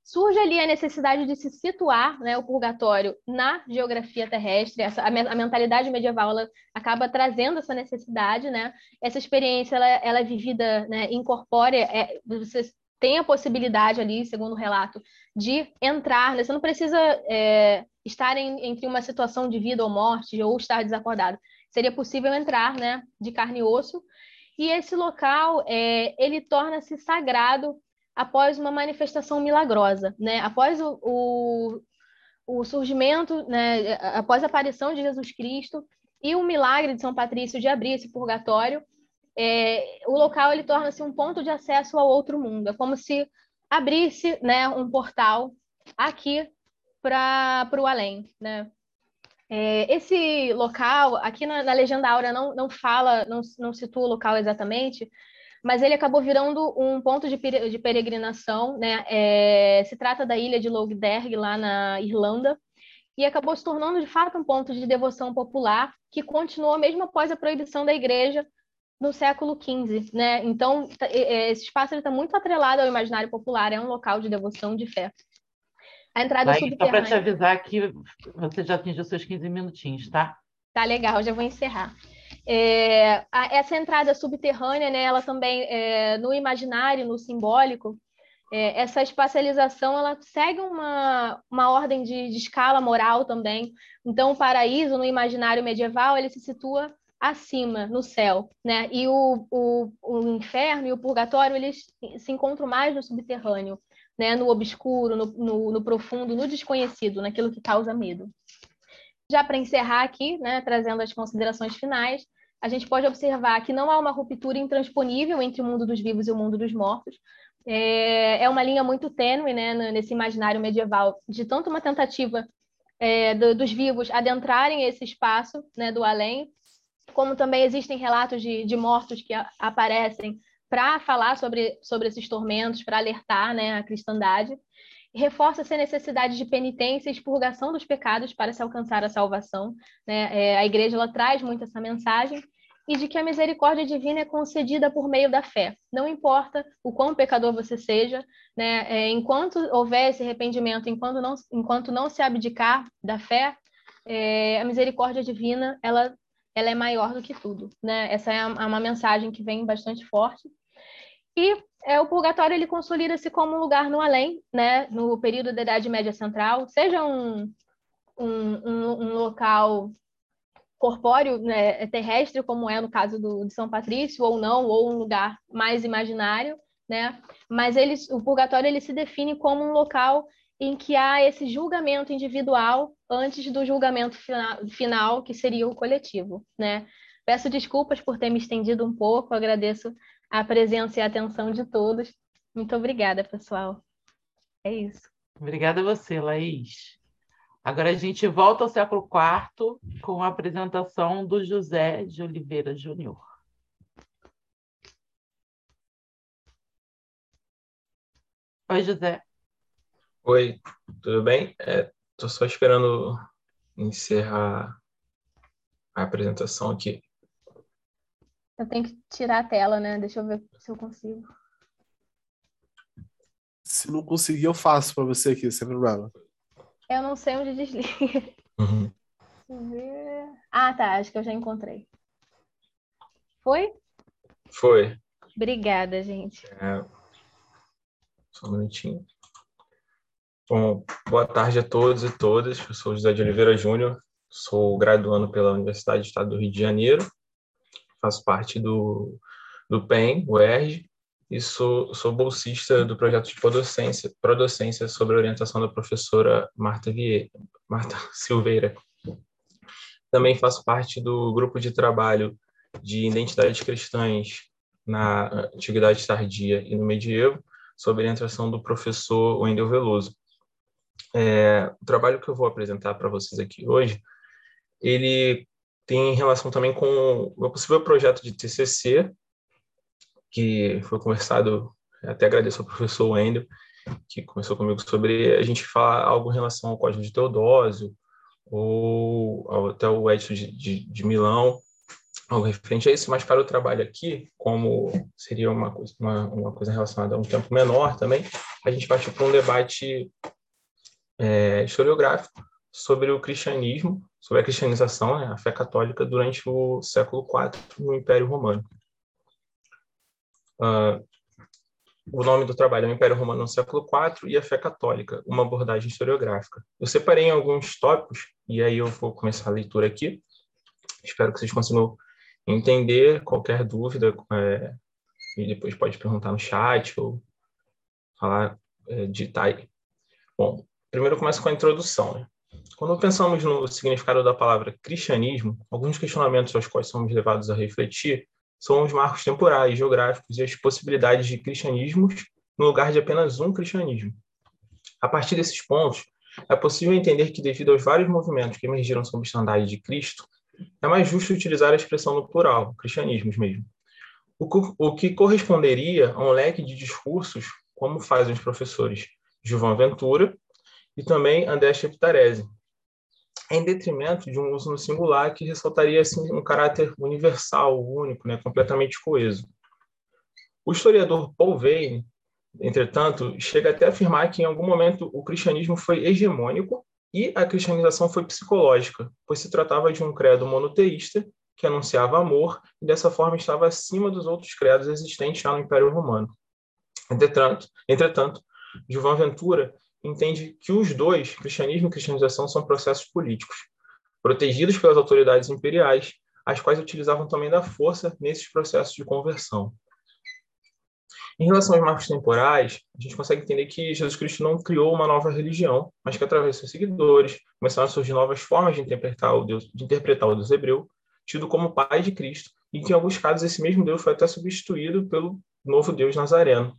Surge ali a necessidade de se situar, né, o purgatório na geografia terrestre. Essa, a, a mentalidade medieval ela acaba trazendo essa necessidade, né? Essa experiência ela, ela é vivida, né, incorpórea. É, você tem a possibilidade ali, segundo o relato, de entrar. Né? Você não precisa é, estar em, entre uma situação de vida ou morte ou estar desacordado. Seria possível entrar, né, de carne e osso. E esse local, é, ele torna-se sagrado após uma manifestação milagrosa, né? Após o, o, o surgimento, né, após a aparição de Jesus Cristo e o milagre de São Patrício de abrir esse purgatório, é, o local ele torna-se um ponto de acesso ao outro mundo. É como se abrisse, né, um portal aqui para o além, né? É, esse local, aqui na, na Legenda Áurea não, não fala, não, não situa o local exatamente, mas ele acabou virando um ponto de, de peregrinação, né? É, se trata da ilha de Logderg, lá na Irlanda, e acabou se tornando de fato um ponto de devoção popular que continuou mesmo após a proibição da igreja no século XV, né? Então, tá, esse espaço está muito atrelado ao imaginário popular, é um local de devoção, de fé. A entrada Aí, subterrânea... Só para te avisar que você já atingiu seus 15 minutinhos, tá? Tá legal, já vou encerrar. É, a, essa entrada subterrânea, né, ela também, é, no imaginário, no simbólico, é, essa espacialização, ela segue uma, uma ordem de, de escala moral também. Então, o paraíso, no imaginário medieval, ele se situa acima, no céu, né? E o, o, o inferno e o purgatório, eles se encontram mais no subterrâneo, né? No obscuro, no, no, no profundo, no desconhecido, naquilo que causa medo. Já para encerrar aqui, né, trazendo as considerações finais, a gente pode observar que não há uma ruptura intransponível entre o mundo dos vivos e o mundo dos mortos. É, é uma linha muito tênue né, nesse imaginário medieval, de tanto uma tentativa é, do, dos vivos adentrarem esse espaço né, do além, como também existem relatos de, de mortos que a, aparecem para falar sobre, sobre esses tormentos, para alertar né, a cristandade. Reforça-se a necessidade de penitência e expurgação dos pecados para se alcançar a salvação. Né? É, a igreja ela traz muito essa mensagem. e de que a misericórdia divina é concedida por meio da fé. Não importa o quão pecador você seja, né? É, enquanto houver esse arrependimento, enquanto não, enquanto não se abdicar da fé, é, a misericórdia divina ela, ela é maior do que tudo. Né? Essa é uma mensagem que vem bastante forte. E é, o purgatório ele consolida-se como um lugar no além, né? no período da Idade Média Central, seja um, um, um, um local corpóreo, né, terrestre, como é no caso do, de São Patrício, ou não, ou um lugar mais imaginário, né? Mas eles, o purgatório ele se define como um local em que há esse julgamento individual antes do julgamento final, final que seria o coletivo, né? Peço desculpas por ter me estendido um pouco, agradeço a presença e a atenção de todos. Muito obrigada, pessoal. É isso. Obrigada a você, Laís. Agora a gente volta ao século IV com a apresentação do José de Oliveira Júnior. Oi, José. Oi, tudo bem? Estou é, só esperando encerrar a apresentação aqui. Eu tenho que tirar a tela, né? Deixa eu ver se eu consigo. Se não conseguir, eu faço para você aqui, sem problema. Eu não sei onde desliga. Uhum. Deixa eu ver. Ah, tá. Acho que eu já encontrei. Foi? Foi. Obrigada, gente. É... Só um minutinho. Bom, boa tarde a todos e todas. Eu sou José de Oliveira Júnior, sou graduando pela Universidade do Estado do Rio de Janeiro, faço parte do, do PEN, o ERG, e sou, sou bolsista do projeto de Prodocência, Prodocência sobre a orientação da professora Marta, Vieira, Marta Silveira. Também faço parte do grupo de trabalho de identidades cristãs na Antiguidade Tardia e no Medievo, sob orientação do professor Wendel Veloso. É, o trabalho que eu vou apresentar para vocês aqui hoje, ele tem relação também com o meu possível projeto de TCC, que foi conversado, até agradeço ao professor Wendel, que começou comigo sobre a gente falar algo em relação ao Código de Teodósio, ou até o Edson de, de, de Milão, algo referente a isso, mas para o trabalho aqui, como seria uma coisa, uma, uma coisa relacionada a um tempo menor também, a gente partiu para um debate é, historiográfico sobre o cristianismo, sobre a cristianização, né, a fé católica, durante o século IV no Império Romano. Uh, o nome do trabalho é o Império Romano no século IV e a fé católica, uma abordagem historiográfica. Eu separei alguns tópicos, e aí eu vou começar a leitura aqui. Espero que vocês consigam entender. Qualquer dúvida, é, e depois pode perguntar no chat ou falar, é, digitar aí. Bom, primeiro eu começo com a introdução. Né? Quando pensamos no significado da palavra cristianismo, alguns questionamentos aos quais somos levados a refletir são os marcos temporais, geográficos e as possibilidades de cristianismos no lugar de apenas um cristianismo. A partir desses pontos, é possível entender que, devido aos vários movimentos que emergiram sob o estandarte de Cristo, é mais justo utilizar a expressão no plural, cristianismos mesmo. O que corresponderia a um leque de discursos, como fazem os professores Gilvan Ventura e também André Cheptarese, em detrimento de um uso no singular que ressaltaria assim, um caráter universal, único, né, completamente coeso. O historiador Paul Vane, entretanto, chega até a afirmar que em algum momento o cristianismo foi hegemônico e a cristianização foi psicológica, pois se tratava de um credo monoteísta que anunciava amor e dessa forma estava acima dos outros credos existentes já no Império Romano. Entretanto, entretanto Gilvan Ventura entende que os dois, cristianismo e cristianização, são processos políticos, protegidos pelas autoridades imperiais, as quais utilizavam também da força nesses processos de conversão. Em relação aos marcos temporais, a gente consegue entender que Jesus Cristo não criou uma nova religião, mas que através de seus seguidores começaram a surgir novas formas de interpretar o Deus, de interpretar o Deus hebreu, tido como pai de Cristo, e que em alguns casos esse mesmo Deus foi até substituído pelo novo Deus nazareno.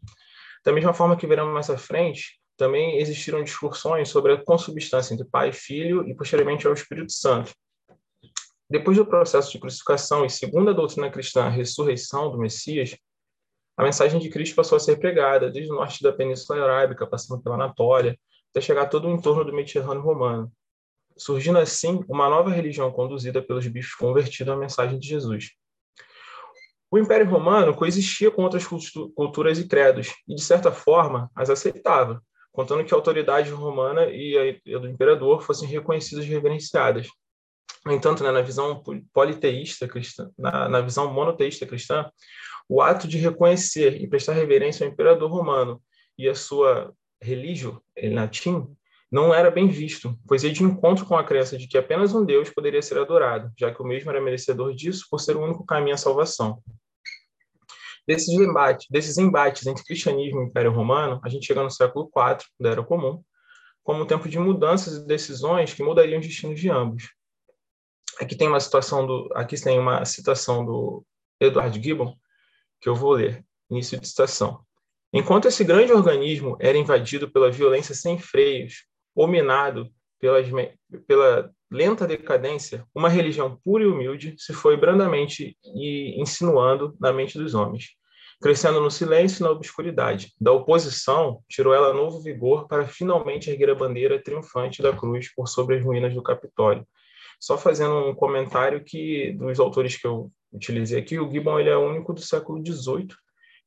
Da mesma forma que veremos mais à frente, também existiram discussões sobre a consubstância entre Pai e Filho e, posteriormente, ao Espírito Santo. Depois do processo de crucificação e segundo a doutrina cristã, a ressurreição do Messias, a mensagem de Cristo passou a ser pregada desde o norte da Península Arábica, passando pela Anatólia, até chegar todo o entorno do Mediterrâneo romano, surgindo assim uma nova religião conduzida pelos bispos convertidos à mensagem de Jesus. O Império Romano coexistia com outras culturas e credos, e, de certa forma, as aceitava, contando que a autoridade romana e a do imperador fossem reconhecidas e reverenciadas. No entanto, né, na visão politeísta cristã, na, na visão monoteísta cristã, o ato de reconhecer e prestar reverência ao imperador romano e a sua religio, em latim, não era bem visto, pois ia de encontro com a crença de que apenas um Deus poderia ser adorado, já que o mesmo era merecedor disso por ser o único caminho à salvação. Desses embates, desses embates entre cristianismo e Império Romano, a gente chega no século IV da Era Comum, como um tempo de mudanças e decisões que mudariam os destinos de ambos. Aqui tem uma situação do, aqui tem uma citação do Edward Gibbon que eu vou ler. Início de citação. Enquanto esse grande organismo era invadido pela violência sem freios ou minado pelas, pela lenta decadência, uma religião pura e humilde se foi brandamente e insinuando na mente dos homens, crescendo no silêncio e na obscuridade. Da oposição, tirou ela novo vigor para finalmente erguer a bandeira triunfante da cruz por sobre as ruínas do Capitólio. Só fazendo um comentário que dos autores que eu utilizei aqui, o Gibbon ele é o único do século XVIII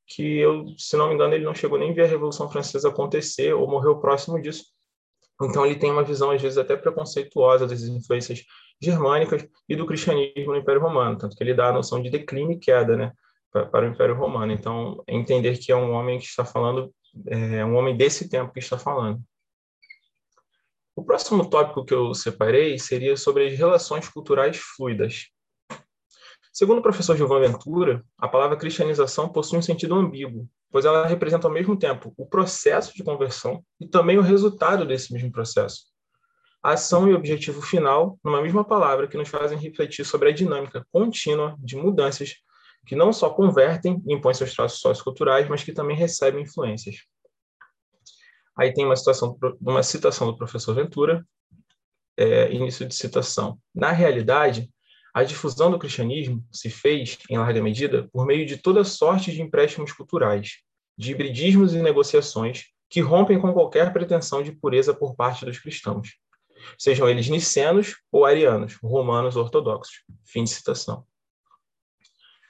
que eu, se não me engano, ele não chegou nem a ver a Revolução Francesa acontecer ou morreu próximo disso. Então ele tem uma visão às vezes até preconceituosa das influências germânicas e do cristianismo no Império Romano, tanto que ele dá a noção de declínio e queda, né, para, o Império Romano. Então é entender que é um homem que está falando, é um homem desse tempo que está falando. O próximo tópico que eu separei seria sobre as relações culturais fluidas. Segundo o professor Gilvan Ventura, a palavra cristianização possui um sentido ambíguo, pois ela representa ao mesmo tempo o processo de conversão e também o resultado desse mesmo processo. A ação e objetivo final, numa mesma palavra, que nos fazem refletir sobre a dinâmica contínua de mudanças que não só convertem e impõem seus traços socioculturais, mas que também recebem influências. Aí tem uma, situação, uma citação do professor Ventura, é, início de citação. Na realidade, a difusão do cristianismo se fez, em larga medida, por meio de toda sorte de empréstimos culturais, de hibridismos e negociações que rompem com qualquer pretensão de pureza por parte dos cristãos, sejam eles nicenos ou arianos, romanos ortodoxos. Fim de citação.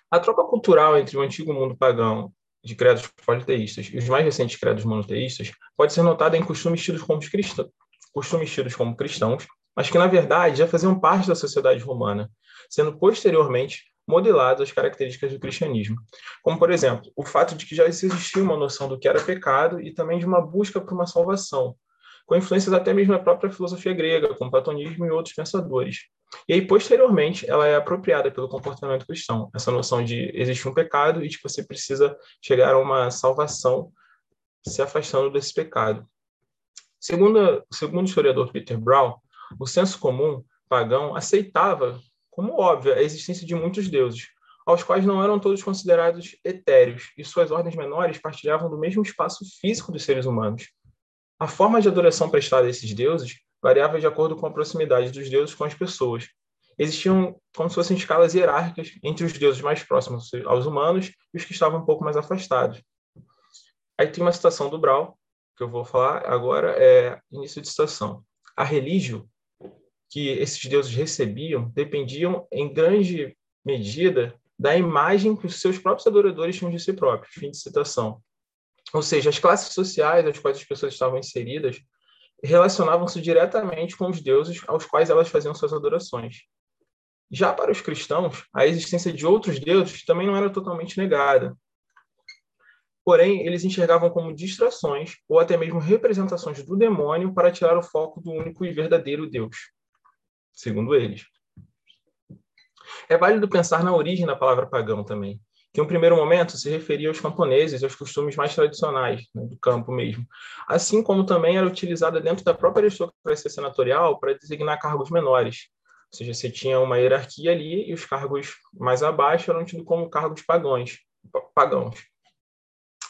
A troca cultural entre o antigo mundo pagão de credos politeístas e os mais recentes credos monoteístas pode ser notada em costumes tidos como cristãos, costumes tidos como cristãos, mas que na verdade já faziam parte da sociedade romana sendo posteriormente modelados as características do cristianismo, como, por exemplo, o fato de que já existia uma noção do que era pecado e também de uma busca por uma salvação, com influências até mesmo da própria filosofia grega, como platonismo e outros pensadores. E aí, posteriormente, ela é apropriada pelo comportamento cristão, essa noção de existir um pecado e de que você precisa chegar a uma salvação se afastando desse pecado. Segundo, segundo o historiador Peter Brown, o senso comum pagão aceitava como óbvia a existência de muitos deuses, aos quais não eram todos considerados etéreos, e suas ordens menores partilhavam do mesmo espaço físico dos seres humanos. A forma de adoração prestada a esses deuses variava de acordo com a proximidade dos deuses com as pessoas. Existiam como se fossem escalas hierárquicas entre os deuses mais próximos aos humanos e os que estavam um pouco mais afastados. Aí tem uma citação do Brau, que eu vou falar agora, é início de citação. A religio que esses deuses recebiam dependiam, em grande medida, da imagem que os seus próprios adoradores tinham de si próprios. Fim de citação. Ou seja, as classes sociais às quais as pessoas estavam inseridas relacionavam-se diretamente com os deuses aos quais elas faziam suas adorações. Já para os cristãos, a existência de outros deuses também não era totalmente negada. Porém, eles enxergavam como distrações ou até mesmo representações do demônio para tirar o foco do único e verdadeiro Deus segundo eles. É válido pensar na origem da palavra pagão também, que em um primeiro momento se referia aos camponeses e aos costumes mais tradicionais né, do campo mesmo, assim como também era utilizada dentro da própria aristocracia senatorial para designar cargos menores. Ou seja, você tinha uma hierarquia ali e os cargos mais abaixo eram tidos como cargos pagãos. pagãos.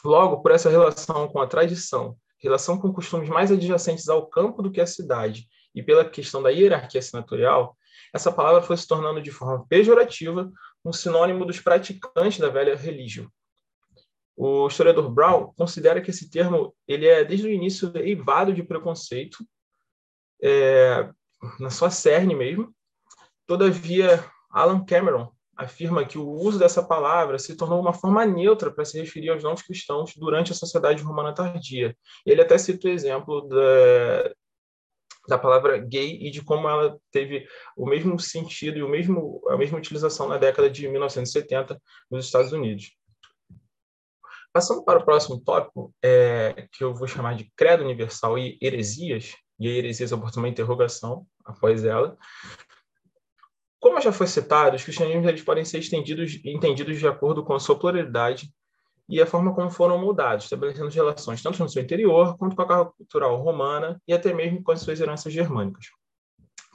Logo, por essa relação com a tradição, relação com costumes mais adjacentes ao campo do que à cidade, e pela questão da hierarquia senatorial, essa palavra foi se tornando de forma pejorativa um sinônimo dos praticantes da velha religião. O historiador Brown considera que esse termo ele é desde o início eivado de preconceito, é, na sua cerne mesmo. Todavia, Alan Cameron, afirma que o uso dessa palavra se tornou uma forma neutra para se referir aos não cristãos durante a sociedade romana tardia. Ele até cita o exemplo da, da palavra gay e de como ela teve o mesmo sentido e o mesmo, a mesma utilização na década de 1970 nos Estados Unidos. Passando para o próximo tópico, é, que eu vou chamar de credo universal e heresias, e a heresias eu boto uma interrogação após ela, como já foi citado, os cristianismos eles podem ser estendidos, entendidos de acordo com a sua pluralidade e a forma como foram moldados, estabelecendo relações tanto no seu interior quanto com a cultural romana e até mesmo com as suas heranças germânicas.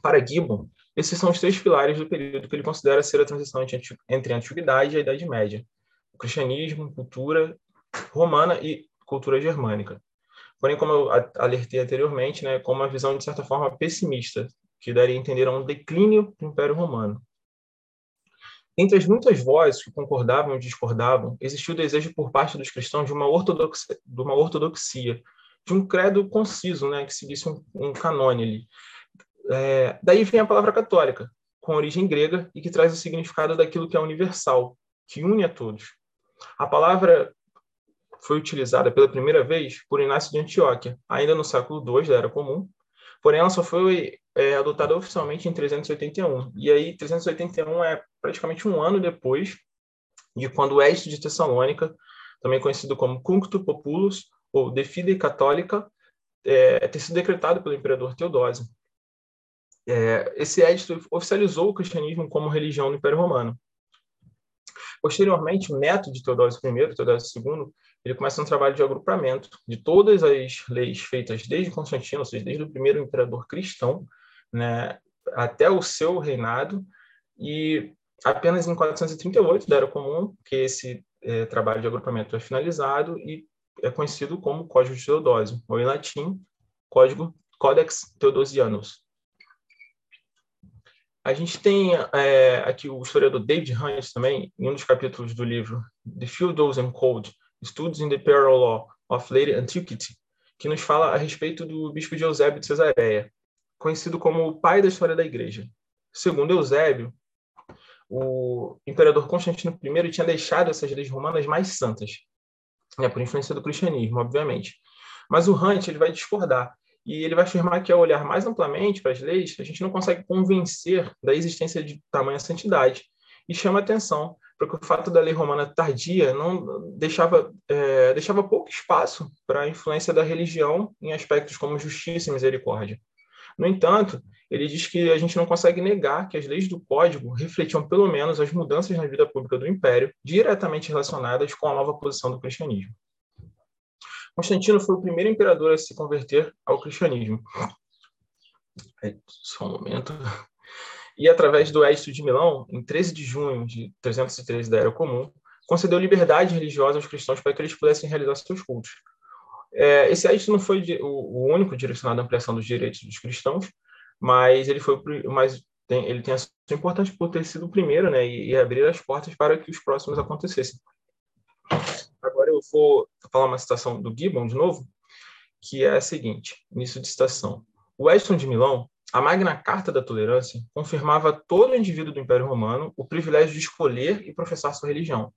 Para Gibbon, esses são os três pilares do período que ele considera ser a transição entre a Antiguidade e a Idade Média: o cristianismo, cultura romana e cultura germânica. Porém, como eu alertei anteriormente, né, com uma visão de certa forma pessimista, que daria a entender um declínio do Império Romano. Entre as muitas vozes que concordavam e discordavam, existiu o desejo por parte dos cristãos de uma ortodoxia, de, uma ortodoxia, de um credo conciso, né, que seguisse um, um canone ali. É, daí vem a palavra católica, com origem grega e que traz o significado daquilo que é universal, que une a todos. A palavra foi utilizada pela primeira vez por Inácio de Antioquia, ainda no século II da Era Comum, porém ela só foi é, adotada oficialmente em 381. E aí, 381 é praticamente um ano depois de quando o Édito de Tessalônica, também conhecido como Cuncto Populus, ou De Fide Católica, é, ter sido decretado pelo imperador Teodósio. É, esse édito oficializou o cristianismo como religião no Império Romano. Posteriormente, o neto de Teodósio I, Teodósio II, ele começa um trabalho de agrupamento de todas as leis feitas desde Constantino, ou seja, desde o primeiro imperador cristão, né, até o seu reinado, e apenas em 438 da Era Comum que esse é, trabalho de agrupamento é finalizado e é conhecido como Código de Teodósio, ou em latim, Código Codex Theodosianus. A gente tem é, aqui o historiador David Hunt também, em um dos capítulos do livro The Theodosian Code, Studies in the Imperial Law of Late Antiquity, que nos fala a respeito do bispo de Eusébio de Cesareia, conhecido como o pai da história da igreja. Segundo Eusébio, o imperador Constantino I tinha deixado essas leis romanas mais santas, né, por influência do cristianismo, obviamente. Mas o Hunt ele vai discordar e ele vai afirmar que ao olhar mais amplamente para as leis, a gente não consegue convencer da existência de tamanha santidade e chama atenção porque o fato da lei romana tardia não deixava é, deixava pouco espaço para a influência da religião em aspectos como justiça e misericórdia. No entanto, ele diz que a gente não consegue negar que as leis do Código refletiam pelo menos as mudanças na vida pública do Império, diretamente relacionadas com a nova posição do cristianismo. Constantino foi o primeiro imperador a se converter ao cristianismo. Só um momento. E através do Edito de Milão, em 13 de junho de 313 da Era Comum, concedeu liberdade religiosa aos cristãos para que eles pudessem realizar seus cultos. É, esse edito não foi o, único direcionado à ampliação dos direitos dos cristãos, mas ele foi o mais tem, ele tem a sua importância por ter sido o primeiro, né, e, e, abrir as portas para que os próximos acontecessem. Agora eu vou falar uma citação do Gibbon de novo, que é a seguinte, início de citação. O Edson de Milão, a Magna Carta da Tolerância, confirmava a todo indivíduo do Império Romano o privilégio de escolher e professar sua religião.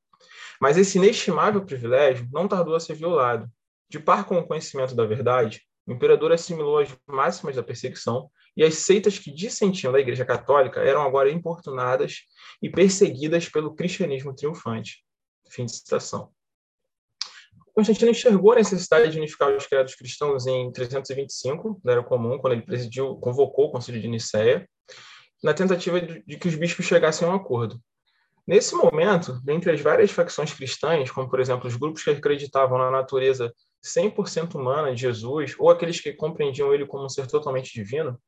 Mas esse inestimável privilégio não tardou a ser violado, de par com o conhecimento da verdade, o imperador assimilou as máximas da perseguição e as seitas que dissentiam da Igreja Católica eram agora importunadas e perseguidas pelo cristianismo triunfante. Fim de citação. Constantino enxergou a necessidade de unificar os credos cristãos em 325, da Era Comum, quando ele presidiu, convocou o Concílio de Nicéia, na tentativa de que os bispos chegassem a um acordo. Nesse momento, dentre as várias facções cristãs, como por exemplo os grupos que acreditavam na natureza 100% humana de Jesus, ou aqueles que compreendiam ele como um ser totalmente divino,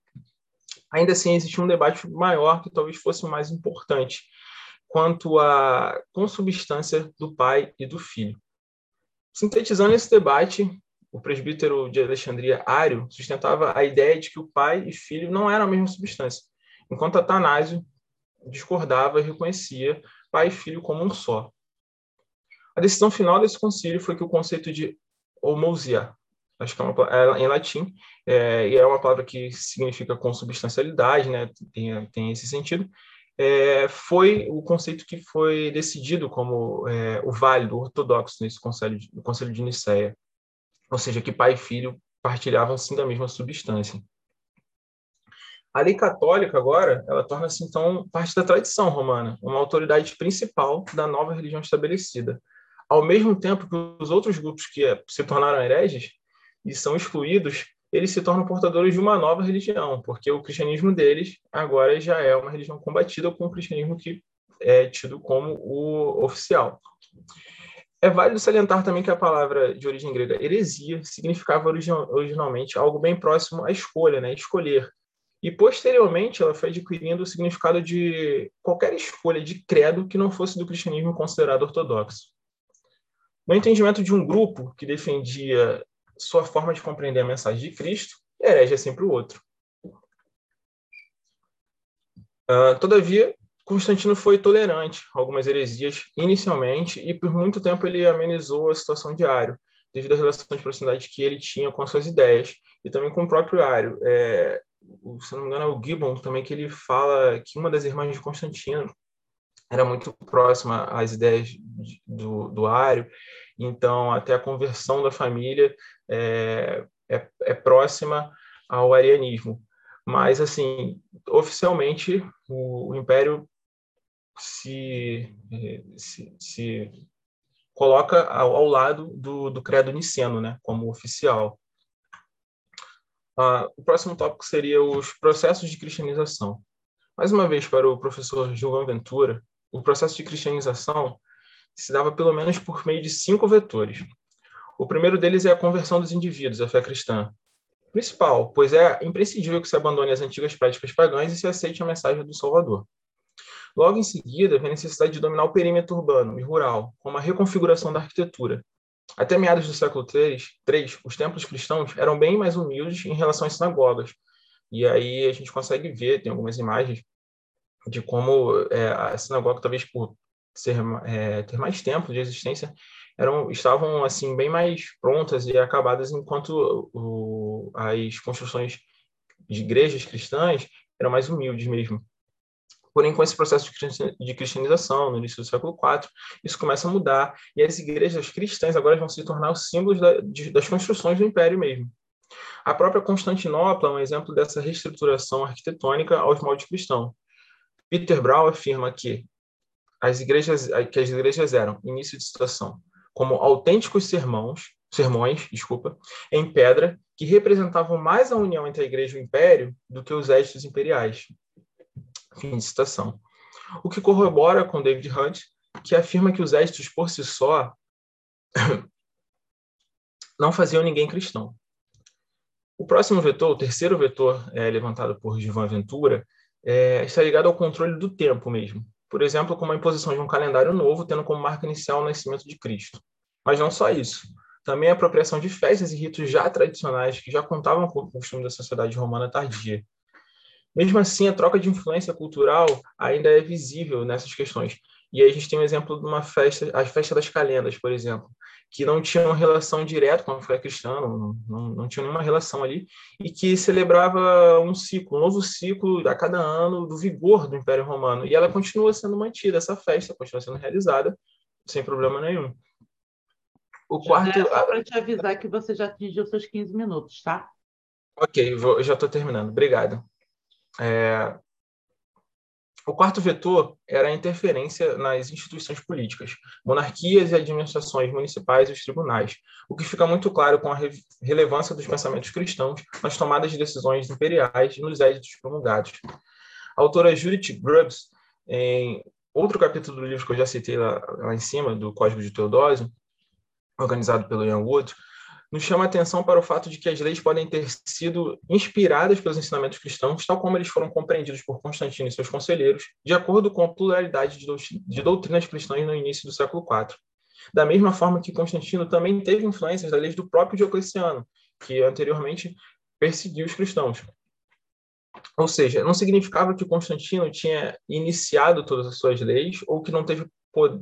ainda assim existia um debate maior que talvez fosse mais importante, quanto à consubstância do Pai e do Filho. Sintetizando esse debate, o presbítero de Alexandria, Ário, sustentava a ideia de que o Pai e Filho não eram a mesma substância, enquanto Atanásio discordava e reconhecia Pai e Filho como um só. A decisão final desse concílio foi que o conceito de homousia. Acho que é, uma, é em latim, é, e é uma palavra que significa consubstancialidade, né? Tem, tem esse sentido. é, foi o conceito que foi decidido como é, o válido, ortodoxo nesse conselho, no conselho de Nicéia, ou seja, que pai e filho partilhavam sim da mesma substância. A lei católica agora, ela torna-se então parte da tradição romana, uma autoridade principal da nova religião estabelecida. Ao mesmo tempo que os outros grupos que se tornaram hereges e são excluídos, eles se tornam portadores de uma nova religião, porque o cristianismo deles agora já é uma religião combatida com o cristianismo que é tido como o oficial. É válido salientar também que a palavra de origem grega heresia significava originalmente algo bem próximo à escolha, né? escolher. E posteriormente ela foi adquirindo o significado de qualquer escolha de credo que não fosse do cristianismo considerado ortodoxo. No entendimento de um grupo que defendia sua forma de compreender a mensagem de Cristo, herege é sempre o outro. Uh, todavia, Constantino foi tolerante a algumas heresias inicialmente e por muito tempo ele amenizou a situação de Ario, devido à relação de proximidade que ele tinha com as suas ideias e também com o próprio Ario. É, se não me engano é o Gibbon também que ele fala que uma das irmãs de Constantino era muito próxima às ideias do, do Ario, então até a conversão da família é, é, é próxima ao arianismo. Mas, assim, oficialmente, o, o Império se, se, se coloca ao, ao, lado do, do credo niceno, né, como oficial. Ah, o próximo tópico seria os processos de cristianização. Mais uma vez, para o professor João Ventura, o processo de cristianização se dava pelo menos por meio de cinco vetores. O primeiro deles é a conversão dos indivíduos à fé cristã. Principal, pois é imprescindível que se abandone as antigas práticas pagãs e se aceite a mensagem do Salvador. Logo em seguida, vem a necessidade de dominar o perímetro urbano e rural, com uma reconfiguração da arquitetura. Até meados do século III, III, os templos cristãos eram bem mais humildes em relação às sinagogas. E aí a gente consegue ver, tem algumas imagens, de como é, a sinagoga, talvez por ser, é, ter mais tempo de existência, eram, estavam assim bem mais prontas e acabadas, enquanto o, as construções de igrejas cristãs eram mais humildes mesmo. Porém, com esse processo de cristianização no início do século IV, isso começa a mudar e as igrejas cristãs agora vão se tornar os símbolos da, de, das construções do império mesmo. A própria Constantinopla é um exemplo dessa reestruturação arquitetônica aos moldes cristãos. Peter Brown afirma que as igrejas que as igrejas eram início de citação como autênticos sermões, sermões, desculpa, em pedra que representavam mais a união entre a igreja e o império do que os éditos imperiais. Fim de citação. O que corrobora com David Hunt, que afirma que os éditos por si só não faziam ninguém cristão. O próximo vetor, o terceiro vetor é, levantado por Givan Ventura, é, está ligado ao controle do tempo mesmo. Por exemplo, como a imposição de um calendário novo, tendo como marca inicial o nascimento de Cristo. Mas não só isso. Também a apropriação de festas e ritos já tradicionais que já contavam com o costume da sociedade romana tardia. Mesmo assim, a troca de influência cultural ainda é visível nessas questões. E aí a gente tem um exemplo de uma festa, a festa das calendas, por exemplo, que não tinha uma relação direta com a fé cristã, não, não, não tinha nenhuma relação ali, e que celebrava um ciclo, um novo ciclo a cada ano do vigor do Império Romano. E ela continua sendo mantida, essa festa continua sendo realizada sem problema nenhum. O quarto. É só para te avisar que você já atingiu seus 15 minutos, tá? Ok, vou, já estou terminando. Obrigado. É... O quarto vetor era a interferência nas instituições políticas, monarquias e administrações municipais e os tribunais, o que fica muito claro com a re relevância dos pensamentos cristãos nas tomadas de decisões imperiais e nos éditos promulgados. A autora Judith Grubbs, em outro capítulo do livro que eu já citei lá, lá em cima, do Código de Teodósio, organizado pelo Ian Wood, nos chama a atenção para o fato de que as leis podem ter sido inspiradas pelos ensinamentos cristãos, tal como eles foram compreendidos por Constantino e seus conselheiros, de acordo com a pluralidade de doutrinas cristãs no início do século IV. Da mesma forma que Constantino também teve influências das leis do próprio Diocleciano, que anteriormente perseguiu os cristãos. Ou seja, não significava que Constantino tinha iniciado todas as suas leis ou que não teve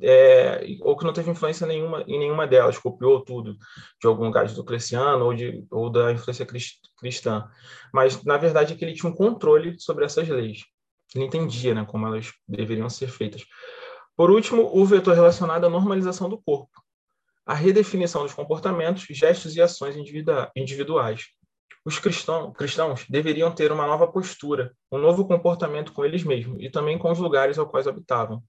é, ou que não teve influência nenhuma em nenhuma delas, copiou tudo de algum lugar de Diocleciano ou, de, ou da influência cristã. Mas, na verdade, é que ele tinha um controle sobre essas leis. ele entendia né, como elas deveriam ser feitas. Por último, o vetor relacionado à normalização do corpo, a redefinição dos comportamentos, gestos e ações individuais. Os cristãos, cristãos deveriam ter uma nova postura, um novo comportamento com eles mesmos e também com os lugares aos quais habitavam.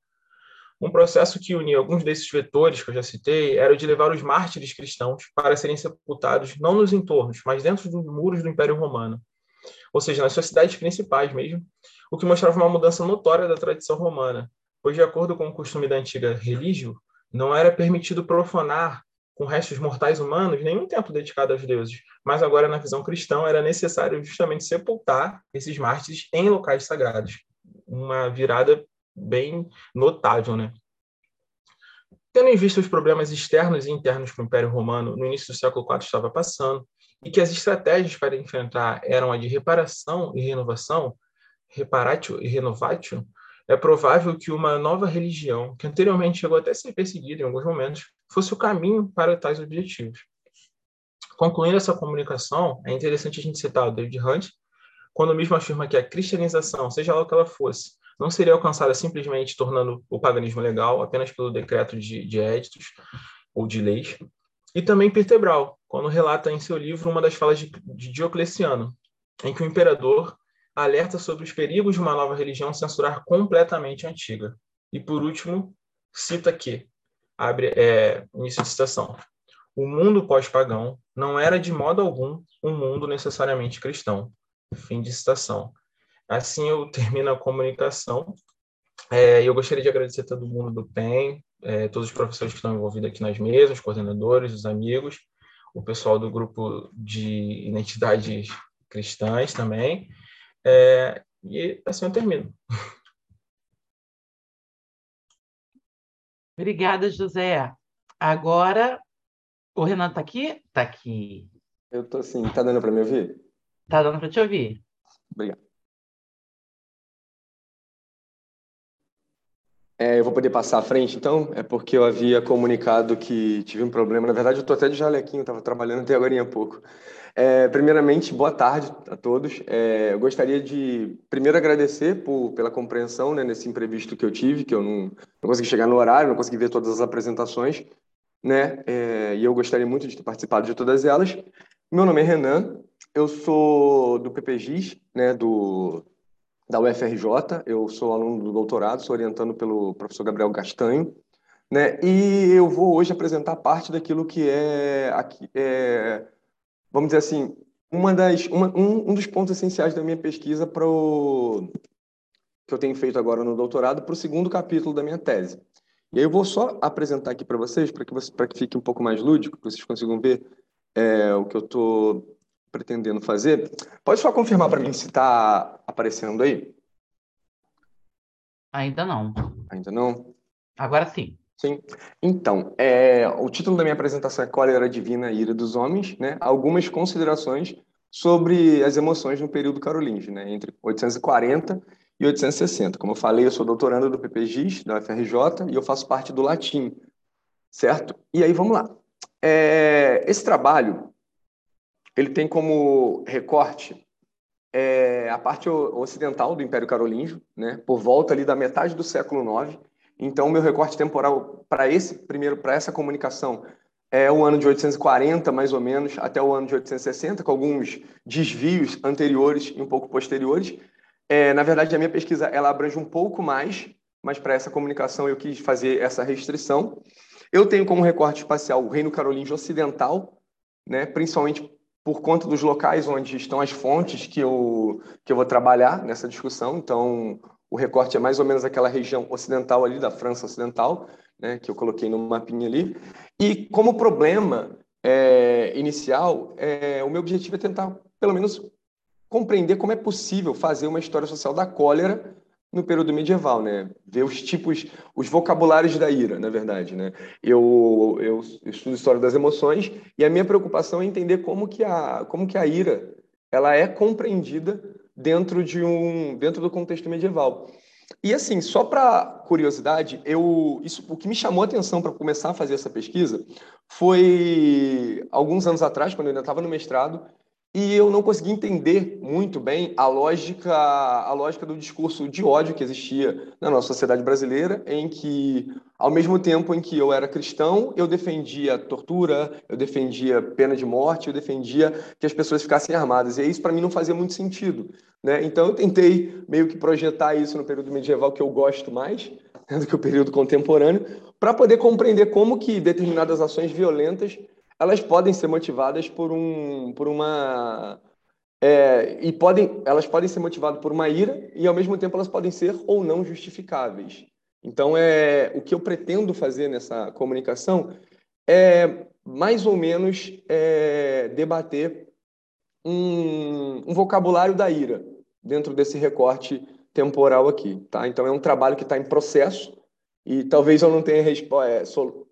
Um processo que unia alguns desses vetores que eu já citei era o de levar os mártires cristãos para serem sepultados não nos entornos, mas dentro dos muros do Império Romano, ou seja, nas suas cidades principais mesmo, o que mostrava uma mudança notória da tradição romana, pois, de acordo com o costume da antiga religião, não era permitido profanar com restos mortais humanos nenhum templo dedicado aos deuses, mas agora, na visão cristã, era necessário justamente sepultar esses mártires em locais sagrados. Uma virada bem notável, né? Tendo em vista os problemas externos e internos que o Império Romano no início do século IV estava passando, e que as estratégias para enfrentar eram a de reparação e renovação, reparatio e renovatio, é provável que uma nova religião, que anteriormente chegou até a ser perseguida em alguns momentos, fosse o caminho para tais objetivos. Concluindo essa comunicação, é interessante a gente citar o David Hunt, quando mesmo afirma que a cristianização, seja lá o que ela fosse, não seria alcançada simplesmente tornando o paganismo legal apenas pelo decreto de, de éditos ou de leis. E também Peter Brau, quando relata em seu livro uma das falas de, de Diocleciano, em que o imperador alerta sobre os perigos de uma nova religião censurar completamente a antiga. E, por último, cita que, abre é, início de citação, o mundo pós-pagão não era de modo algum um mundo necessariamente cristão. Fim de citação. Assim eu termino a comunicação. É, eu gostaria de agradecer a todo mundo do PEN, é, todos os professores que estão envolvidos aqui nas mesas, os coordenadores, os amigos, o pessoal do grupo de identidades cristãs também. É, e assim eu termino. Obrigada, José. Agora, o Renan está aqui? Está aqui. Eu estou sim. Está dando para me ouvir? Está dando para te ouvir. Obrigado. É, eu vou poder passar à frente, então? É porque eu havia comunicado que tive um problema. Na verdade, eu estou até de jalequinho, estava trabalhando até agora há pouco. É, primeiramente, boa tarde a todos. É, eu gostaria de, primeiro, agradecer por, pela compreensão né, nesse imprevisto que eu tive, que eu não, não consegui chegar no horário, não consegui ver todas as apresentações, né? É, e eu gostaria muito de ter participado de todas elas. Meu nome é Renan, eu sou do PPGIS, né, do da UFRJ, eu sou aluno do doutorado, sou orientando pelo professor Gabriel Castanho, né? E eu vou hoje apresentar parte daquilo que é, aqui, é vamos dizer assim, uma das, uma, um, um dos pontos essenciais da minha pesquisa para que eu tenho feito agora no doutorado para o segundo capítulo da minha tese. E aí eu vou só apresentar aqui para vocês, para que, você, que fique um pouco mais lúdico, que vocês consigam ver é, o que eu estou pretendendo fazer. Pode só confirmar para mim se está aparecendo aí? Ainda não. Ainda não? Agora sim. Sim. Então, é, o título da minha apresentação é Cólera Divina e Ira dos Homens, né? Algumas considerações sobre as emoções no período carolíngio, né? Entre 840 e 860. Como eu falei, eu sou doutorando do PPGIS, da UFRJ, e eu faço parte do latim, certo? E aí, vamos lá. É, esse trabalho, ele tem como recorte é, a parte ocidental do Império Carolíngio, né, por volta ali da metade do século IX. Então, meu recorte temporal para esse primeiro, para essa comunicação, é o ano de 840, mais ou menos, até o ano de 860, com alguns desvios anteriores e um pouco posteriores. É, na verdade, a minha pesquisa ela abrange um pouco mais, mas para essa comunicação eu quis fazer essa restrição. Eu tenho como recorte espacial o Reino Carolíngio Ocidental, né, principalmente por conta dos locais onde estão as fontes que eu, que eu vou trabalhar nessa discussão. Então, o recorte é mais ou menos aquela região ocidental ali, da França Ocidental, né, que eu coloquei no mapinha ali. E como problema é, inicial, é, o meu objetivo é tentar, pelo menos, compreender como é possível fazer uma história social da cólera no período medieval, né? Ver os tipos, os vocabulários da ira, na verdade, né? Eu, eu estudo história das emoções e a minha preocupação é entender como que a, como que a ira ela é compreendida dentro de um, dentro do contexto medieval. E assim, só para curiosidade, eu isso o que me chamou a atenção para começar a fazer essa pesquisa foi alguns anos atrás, quando eu ainda estava no mestrado, e eu não consegui entender muito bem a lógica, a lógica do discurso de ódio que existia na nossa sociedade brasileira, em que, ao mesmo tempo em que eu era cristão, eu defendia tortura, eu defendia pena de morte, eu defendia que as pessoas ficassem armadas. E isso, para mim, não fazia muito sentido. Né? Então, eu tentei meio que projetar isso no período medieval, que eu gosto mais né, do que o período contemporâneo, para poder compreender como que determinadas ações violentas elas podem ser motivadas por um, por uma é, e podem, elas podem ser motivadas por uma ira e ao mesmo tempo elas podem ser ou não justificáveis. Então é o que eu pretendo fazer nessa comunicação é mais ou menos é, debater um, um vocabulário da ira dentro desse recorte temporal aqui, tá? Então é um trabalho que está em processo e talvez eu não tenha, é,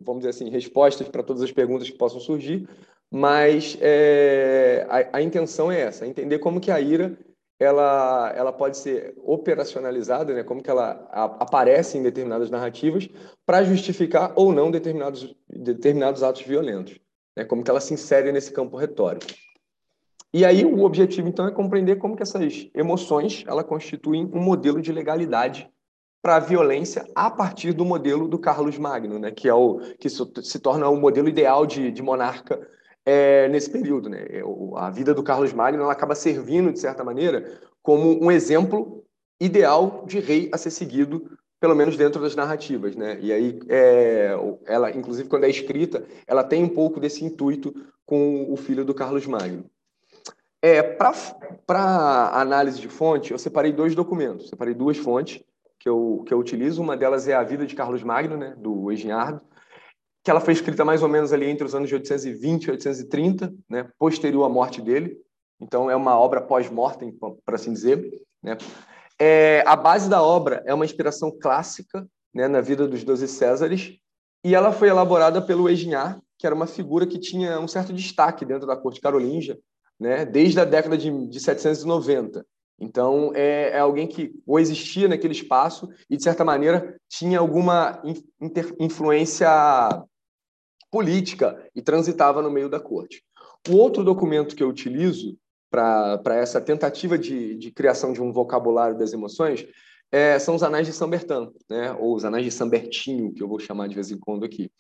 vamos dizer assim, respostas para todas as perguntas que possam surgir, mas é, a, a, intenção é essa, entender como que a ira ela, ela pode ser operacionalizada, né, como que ela a, aparece em determinadas narrativas para justificar ou não determinados, determinados atos violentos, né, como que ela se insere nesse campo retórico. E aí o objetivo, então, é compreender como que essas emoções ela constituem um modelo de legalidade para a violência a partir do modelo do Carlos Magno, né, que é o que se torna o modelo ideal de, de monarca é, nesse período, né? É, a vida do Carlos Magno ela acaba servindo de certa maneira como um exemplo ideal de rei a ser seguido, pelo menos dentro das narrativas, né? E aí é, ela, inclusive quando é escrita, ela tem um pouco desse intuito com o filho do Carlos Magno. É, para análise de fonte, eu separei dois documentos, separei duas fontes que eu, que eu utilizo. Uma delas é A Vida de Carlos Magno, né, do Eginhardo, que ela foi escrita mais ou menos ali entre os anos de 820 e 830, né, posterior à morte dele. Então, é uma obra pós-mortem, para assim dizer. Né? É, a base da obra é uma inspiração clássica né, na vida dos doze Césares, e ela foi elaborada pelo Eginhard, que era uma figura que tinha um certo destaque dentro da corte carolíngia, né, desde a década de, de 790. Então, é, é, alguém que coexistia naquele espaço e, de certa maneira, tinha alguma influência política e transitava no meio da corte. O outro documento que eu utilizo para essa tentativa de, de, criação de um vocabulário das emoções é, são os Anais de São né? ou os Anais de São Bertinho, que eu vou chamar de vez em quando aqui,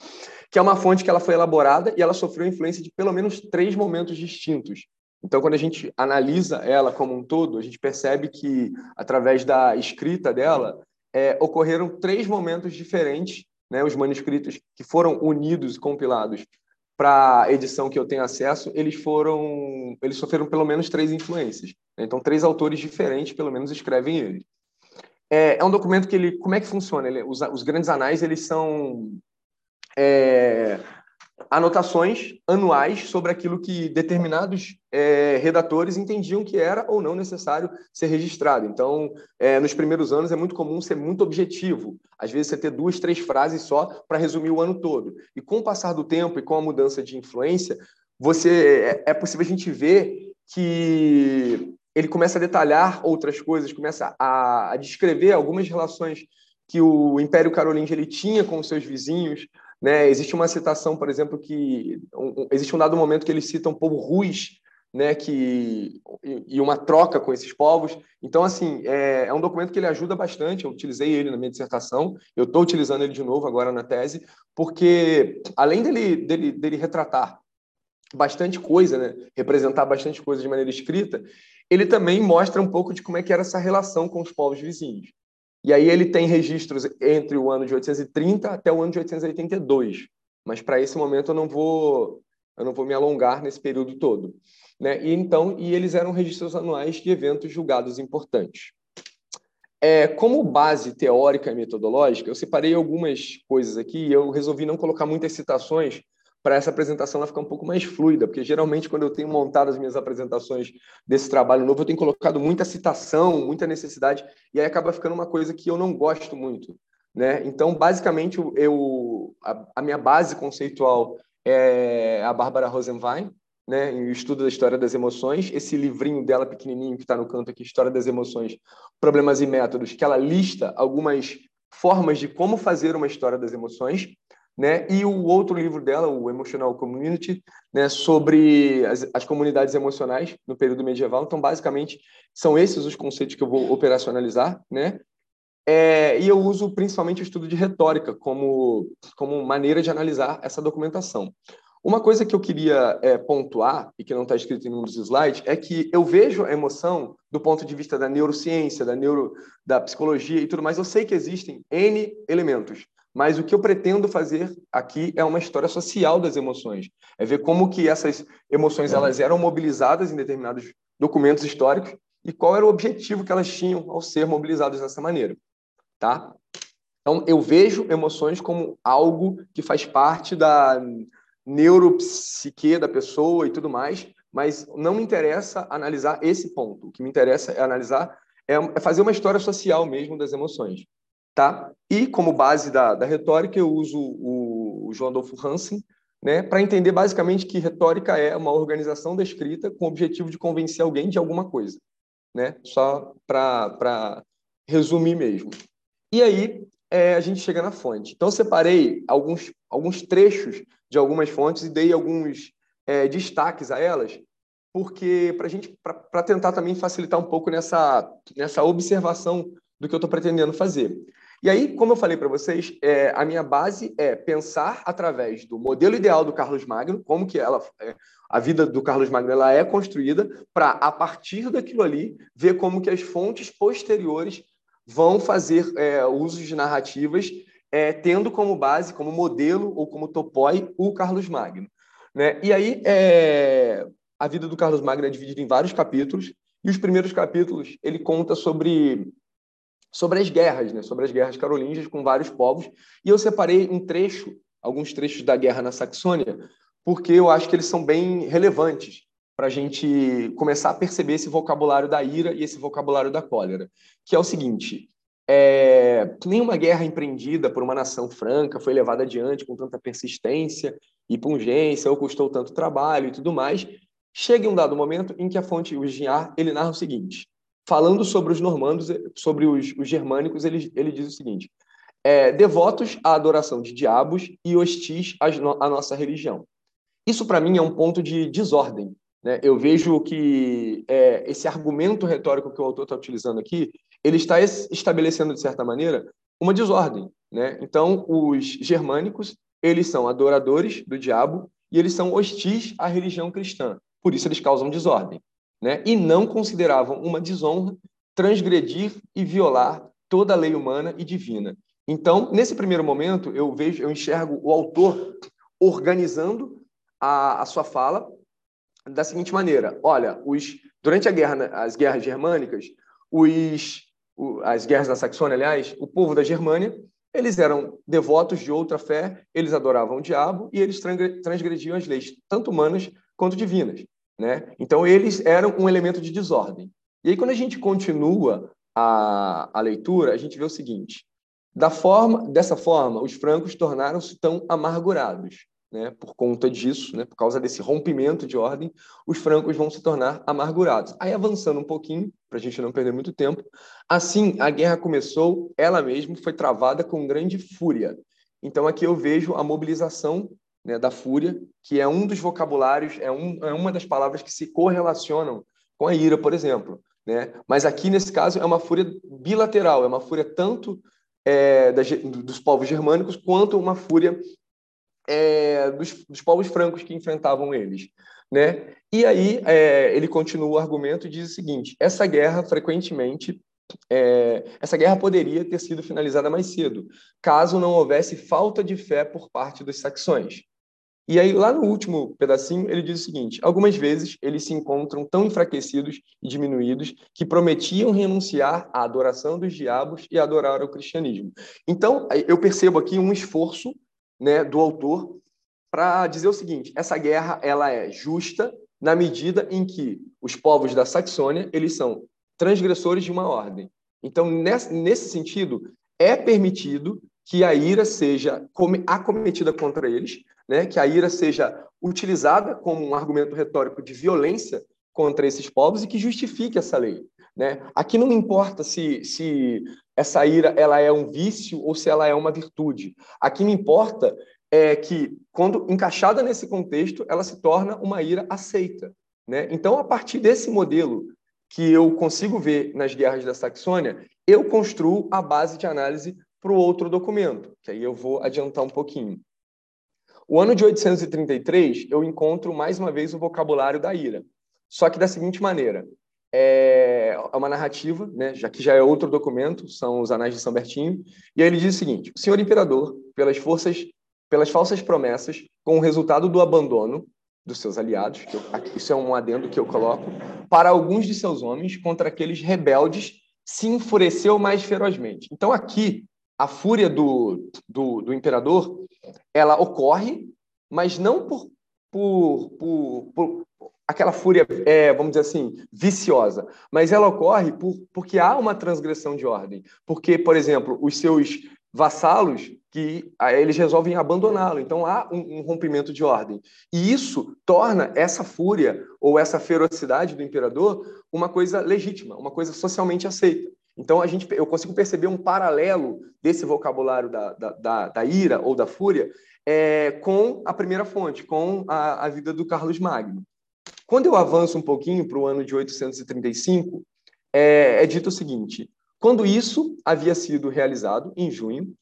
que é uma fonte que ela foi elaborada e ela sofreu influência de pelo menos três momentos distintos então, quando a gente analisa ela como um todo, a gente percebe que, através da escrita dela, é, ocorreram três momentos diferentes, né? os manuscritos que foram unidos e compilados para a edição que eu tenho acesso, eles foram, eles sofreram pelo menos três influências. Né? Então, três autores diferentes, pelo menos, escrevem ele. É, é um documento que ele, como é que funciona? Ele, os, os grandes anais, eles são é, anotações anuais sobre aquilo que determinados é, redatores entendiam que era ou não necessário ser registrado. Então, é, nos primeiros anos é muito comum ser muito objetivo. Às vezes você ter duas, três frases só para resumir o ano todo. E com o passar do tempo e com a mudança de influência, você é, é possível a gente ver que ele começa a detalhar outras coisas, começa a, a descrever algumas relações que o Império Carolíngio ele tinha com os seus vizinhos, né? Existe uma citação, por exemplo, que um, existe um dado momento que ele cita um povo ruiz, né, que e uma troca com esses povos. Então, assim, é, é, um documento que ele ajuda bastante. Eu utilizei ele na minha dissertação. Eu estou utilizando ele de novo agora na tese, porque além dele dele, dele retratar bastante coisa, né, representar bastante coisa de maneira escrita, ele também mostra um pouco de como é que era essa relação com os povos vizinhos. E aí ele tem registros entre o ano de 830 até o ano de 882. Mas para esse momento eu não vou eu não vou me alongar nesse período todo, né? E então, e eles eram registros anuais de eventos julgados importantes. É, como base teórica e metodológica, eu separei algumas coisas aqui e eu resolvi não colocar muitas citações para essa apresentação ela ficar um pouco mais fluida, porque geralmente quando eu tenho montado as minhas apresentações desse trabalho novo, eu tenho colocado muita citação, muita necessidade, e aí acaba ficando uma coisa que eu não gosto muito. Né? Então, basicamente, eu, a, a minha base conceitual é a Bárbara Rosenwein, né, em Estudo da História das Emoções, esse livrinho dela pequenininho que está no canto aqui, História das Emoções, Problemas e Métodos, que ela lista algumas formas de como fazer uma história das emoções, né? E o outro livro dela, o Emotional Community, né, sobre as, as comunidades emocionais no período medieval. Então, basicamente, são esses os conceitos que eu vou operacionalizar, né? É, e eu uso principalmente o estudo de retórica como, como maneira de analisar essa documentação. Uma coisa que eu queria é, pontuar, e que não está escrito em um dos slides, é que eu vejo a emoção do ponto de vista da neurociência, da, neuro, da psicologia e tudo mais. Eu sei que existem N elementos, mas o que eu pretendo fazer aqui é uma história social das emoções. É ver como que essas emoções elas eram mobilizadas em determinados documentos históricos e qual era o objetivo que elas tinham ao ser mobilizadas dessa maneira. Tá? Então, eu vejo emoções como algo que faz parte da neuropsique da pessoa e tudo mais, mas não me interessa analisar esse ponto. O que me interessa é analisar, é, é fazer uma história social mesmo das emoções. Tá? E como base da, da retórica, eu uso o, o João Adolfo Hansen, né, para entender basicamente que retórica é uma organização da escrita com o objetivo de convencer alguém de alguma coisa. Né? Só para resumir mesmo. E aí, é, a gente chega na fonte. Então, separei alguns, alguns trechos de algumas fontes e dei alguns é, destaques a elas, porque para gente, para tentar também facilitar um pouco nessa, nessa observação do que eu estou pretendendo fazer. E aí, como eu falei para vocês, é, a minha base é pensar através do modelo ideal do Carlos Magno, como que ela, é, a vida do Carlos Magno ela é construída, para a partir daquilo ali ver como que as fontes posteriores vão fazer é, usos de narrativas é, tendo como base, como modelo ou como topói o Carlos Magno. Né? E aí, é, a vida do Carlos Magno é dividida em vários capítulos, e os primeiros capítulos ele conta sobre, sobre as guerras, né? sobre as guerras carolíngias com vários povos, e eu separei um trecho, alguns trechos da guerra na Saxônia, porque eu acho que eles são bem relevantes para a gente começar a perceber esse vocabulário da ira e esse vocabulário da cólera, que é o seguinte: é, nenhuma guerra empreendida por uma nação franca foi levada adiante com tanta persistência e pungência, ou custou tanto trabalho e tudo mais. Chega um dado momento em que a fonte o Ginhar, ele narra o seguinte, falando sobre os normandos, sobre os, os germânicos, ele, ele diz o seguinte: é, devotos à adoração de diabos e hostis à, à nossa religião. Isso, para mim, é um ponto de desordem, né? Eu vejo que é, esse argumento retórico que o autor está utilizando aqui, ele está estabelecendo, de certa maneira, uma desordem. Né? Então, os germânicos, eles são adoradores do diabo e eles são hostis à religião cristã. Por isso, eles causam desordem. Né? E não consideravam uma desonra transgredir e violar toda a lei humana e divina. Então, nesse primeiro momento, eu vejo, eu enxergo o autor organizando a, a sua fala da seguinte maneira: olha, os, durante a guerra, as guerras germânicas, os, as guerras da Saxônia, aliás, o povo da Germânia, eles eram devotos de outra fé, eles adoravam o diabo e eles transgrediam as leis, tanto humanas quanto divinas. Né? Então, eles eram um elemento de desordem. E aí, quando a gente continua a, a leitura, a gente vê o seguinte: da forma, dessa forma, os francos tornaram-se tão amargurados né, por conta disso, né, por causa desse rompimento de ordem, os francos vão se tornar amargurados. Aí, avançando um pouquinho, para a gente não perder muito tempo, assim, a guerra começou, ela mesma foi travada com grande fúria. Então, aqui eu vejo a mobilização né, da fúria, que é um dos vocabulários, é, um, é uma das palavras que se correlacionam com a ira, por exemplo. Né? Mas aqui, nesse caso, é uma fúria bilateral, é uma fúria tanto é, dos povos germânicos quanto uma fúria é, dos, dos, povos francos que enfrentavam eles. Né? E aí é, ele continua o argumento e diz o seguinte: essa guerra frequentemente é, essa guerra poderia ter sido finalizada mais cedo, caso não houvesse falta de fé por parte dos saxões. E aí, lá no último pedacinho, ele diz o seguinte: algumas vezes eles se encontram tão enfraquecidos e diminuídos que prometiam renunciar à adoração dos diabos e adorar o cristianismo. Então, eu percebo aqui um esforço né, do autor para dizer o seguinte: essa guerra ela é justa na medida em que os povos da Saxônia eles são transgressores de uma ordem. Então, nesse sentido, é permitido que a ira seja acometida contra eles, né? que a ira seja utilizada como um argumento retórico de violência contra esses povos e que justifique essa lei. Né? Aqui não importa se, se essa ira ela é um vício ou se ela é uma virtude. Aqui me importa é que, quando encaixada nesse contexto, ela se torna uma ira aceita. Né? Então, a partir desse modelo que eu consigo ver nas guerras da Saxônia, eu construo a base de análise para o outro documento, que aí eu vou adiantar um pouquinho. O ano de 833, eu encontro mais uma vez o vocabulário da ira, só que da seguinte maneira: é uma narrativa, né, já que já é outro documento, são os Anais de São Bertinho, e aí ele diz o seguinte: o senhor imperador, pelas forças, pelas falsas promessas, com o resultado do abandono dos seus aliados, eu, isso é um adendo que eu coloco, para alguns de seus homens contra aqueles rebeldes, se enfureceu mais ferozmente. Então aqui a fúria do, do, do imperador ela ocorre, mas não por, por, por, por aquela fúria, é, vamos dizer assim, viciosa, mas ela ocorre por, porque há uma transgressão de ordem. Porque, por exemplo, os seus vassalos que eles resolvem abandoná-lo. Então há um, um, rompimento de ordem. E isso torna essa fúria ou essa ferocidade do imperador uma coisa legítima, uma coisa socialmente aceita. Então a gente, eu consigo perceber um paralelo desse vocabulário da, da, da, da ira ou da fúria é, com a primeira fonte, com a, a vida do Carlos Magno. Quando eu avanço um pouquinho para o ano de 835, é, é dito o seguinte: quando isso havia sido realizado, em junho,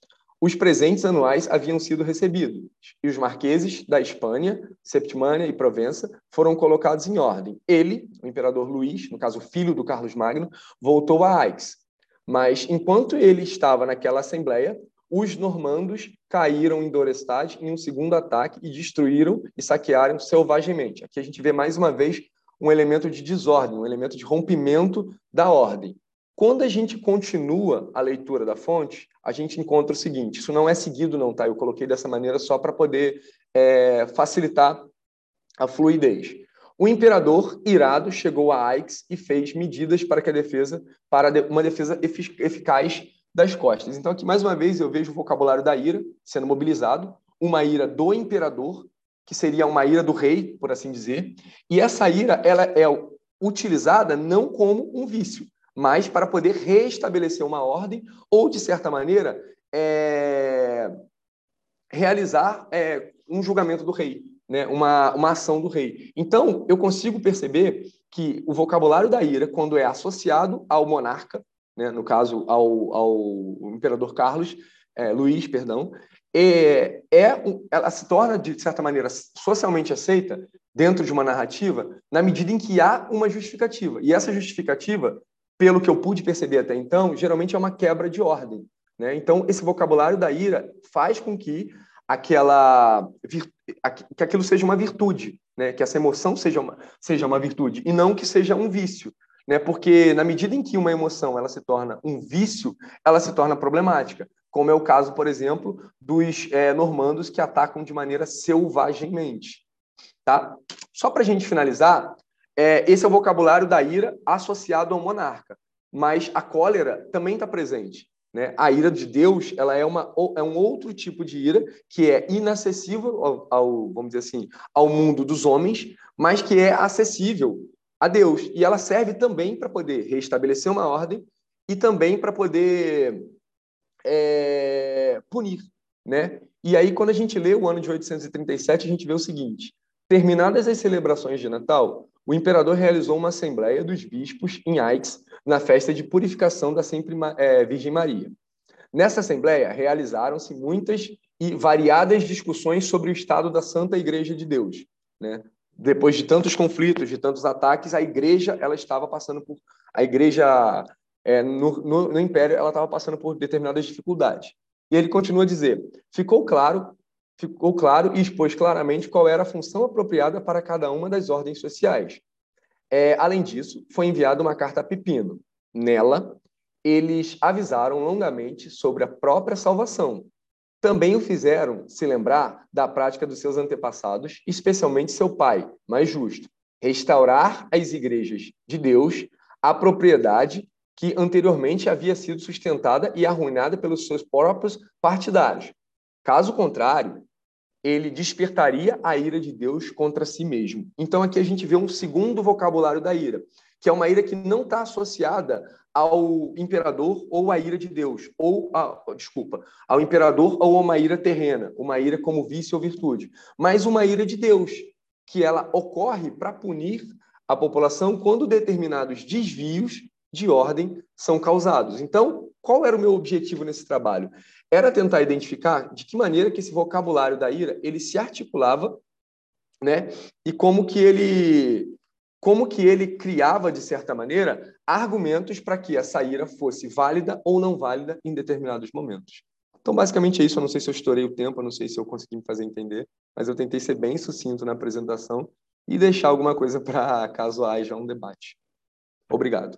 os presentes anuais haviam sido recebidos e os marqueses da Espanha, Septimânia e Provença foram colocados em ordem. Ele, o imperador Luís, no caso filho do Carlos Magno, voltou a Aix. Mas enquanto ele estava naquela assembleia, os normandos caíram em Dorestad em um segundo ataque e destruíram e saquearam selvagemente. Aqui a gente vê mais uma vez um elemento de desordem, um elemento de rompimento da ordem. Quando a gente continua a leitura da fonte, a gente encontra o seguinte: isso não é seguido, não, tá? Eu coloquei dessa maneira só para poder é, facilitar a fluidez. O imperador, irado, chegou a Aix e fez medidas para que a defesa, para uma defesa eficaz das costas. Então, aqui mais uma vez eu vejo o vocabulário da ira sendo mobilizado, uma ira do imperador, que seria uma ira do rei, por assim dizer, e essa ira ela é utilizada não como um vício, mas para poder restabelecer uma ordem ou, de certa maneira, é... realizar é, um julgamento do rei, né? uma, uma ação do rei. Então, eu consigo perceber que o vocabulário da ira, quando é associado ao monarca, né? no caso, ao, ao imperador Carlos, é, Luís, perdão, é, é, ela se torna, de certa maneira, socialmente aceita dentro de uma narrativa na medida em que há uma justificativa. E essa justificativa pelo que eu pude perceber até então, geralmente é uma quebra de ordem. Né? Então, esse vocabulário da ira faz com que aquela que aquilo seja uma virtude, né? que essa emoção seja uma, seja uma virtude, e não que seja um vício. Né? Porque, na medida em que uma emoção ela se torna um vício, ela se torna problemática, como é o caso, por exemplo, dos é, normandos que atacam de maneira selvagemmente. Tá? Só para a gente finalizar, é, esse é o vocabulário da ira associado ao monarca. Mas a cólera também está presente. Né? A ira de Deus ela é, uma, é um outro tipo de ira que é inacessível ao, ao, vamos dizer assim, ao mundo dos homens, mas que é acessível a Deus. E ela serve também para poder restabelecer uma ordem e também para poder é, punir. Né? E aí, quando a gente lê o ano de 837, a gente vê o seguinte: terminadas as celebrações de Natal, o imperador realizou uma assembleia dos bispos em Aix, na festa de purificação da sempre é, Virgem Maria. Nessa assembleia, realizaram-se muitas e variadas discussões sobre o estado da Santa Igreja de Deus. Né? Depois de tantos conflitos, de tantos ataques, a igreja ela estava passando por a igreja é, no, no, no império ela estava passando por determinadas dificuldades. E ele continua a dizer: ficou claro ficou claro e expôs claramente qual era a função apropriada para cada uma das ordens sociais. É, além disso, foi enviada uma carta a Pepino. Nela, eles avisaram longamente sobre a própria salvação. Também o fizeram se lembrar da prática dos seus antepassados, especialmente seu pai, mais justo, restaurar as igrejas de Deus a propriedade que anteriormente havia sido sustentada e arruinada pelos seus próprios partidários. Caso contrário, ele despertaria a ira de Deus contra si mesmo. Então aqui a gente vê um segundo vocabulário da ira, que é uma ira que não está associada ao imperador ou à ira de Deus, ou a, desculpa, ao imperador ou a uma ira terrena, uma ira como vício ou virtude, mas uma ira de Deus, que ela ocorre para punir a população quando determinados desvios de ordem são causados. Então, qual era o meu objetivo nesse trabalho? Era tentar identificar de que maneira que esse vocabulário da ira ele se articulava, né? E como que ele como que ele criava, de certa maneira, argumentos para que essa ira fosse válida ou não válida em determinados momentos. Então, basicamente é isso. Eu não sei se eu estourei o tempo, eu não sei se eu consegui me fazer entender, mas eu tentei ser bem sucinto na apresentação e deixar alguma coisa para caso haja um debate. Obrigado.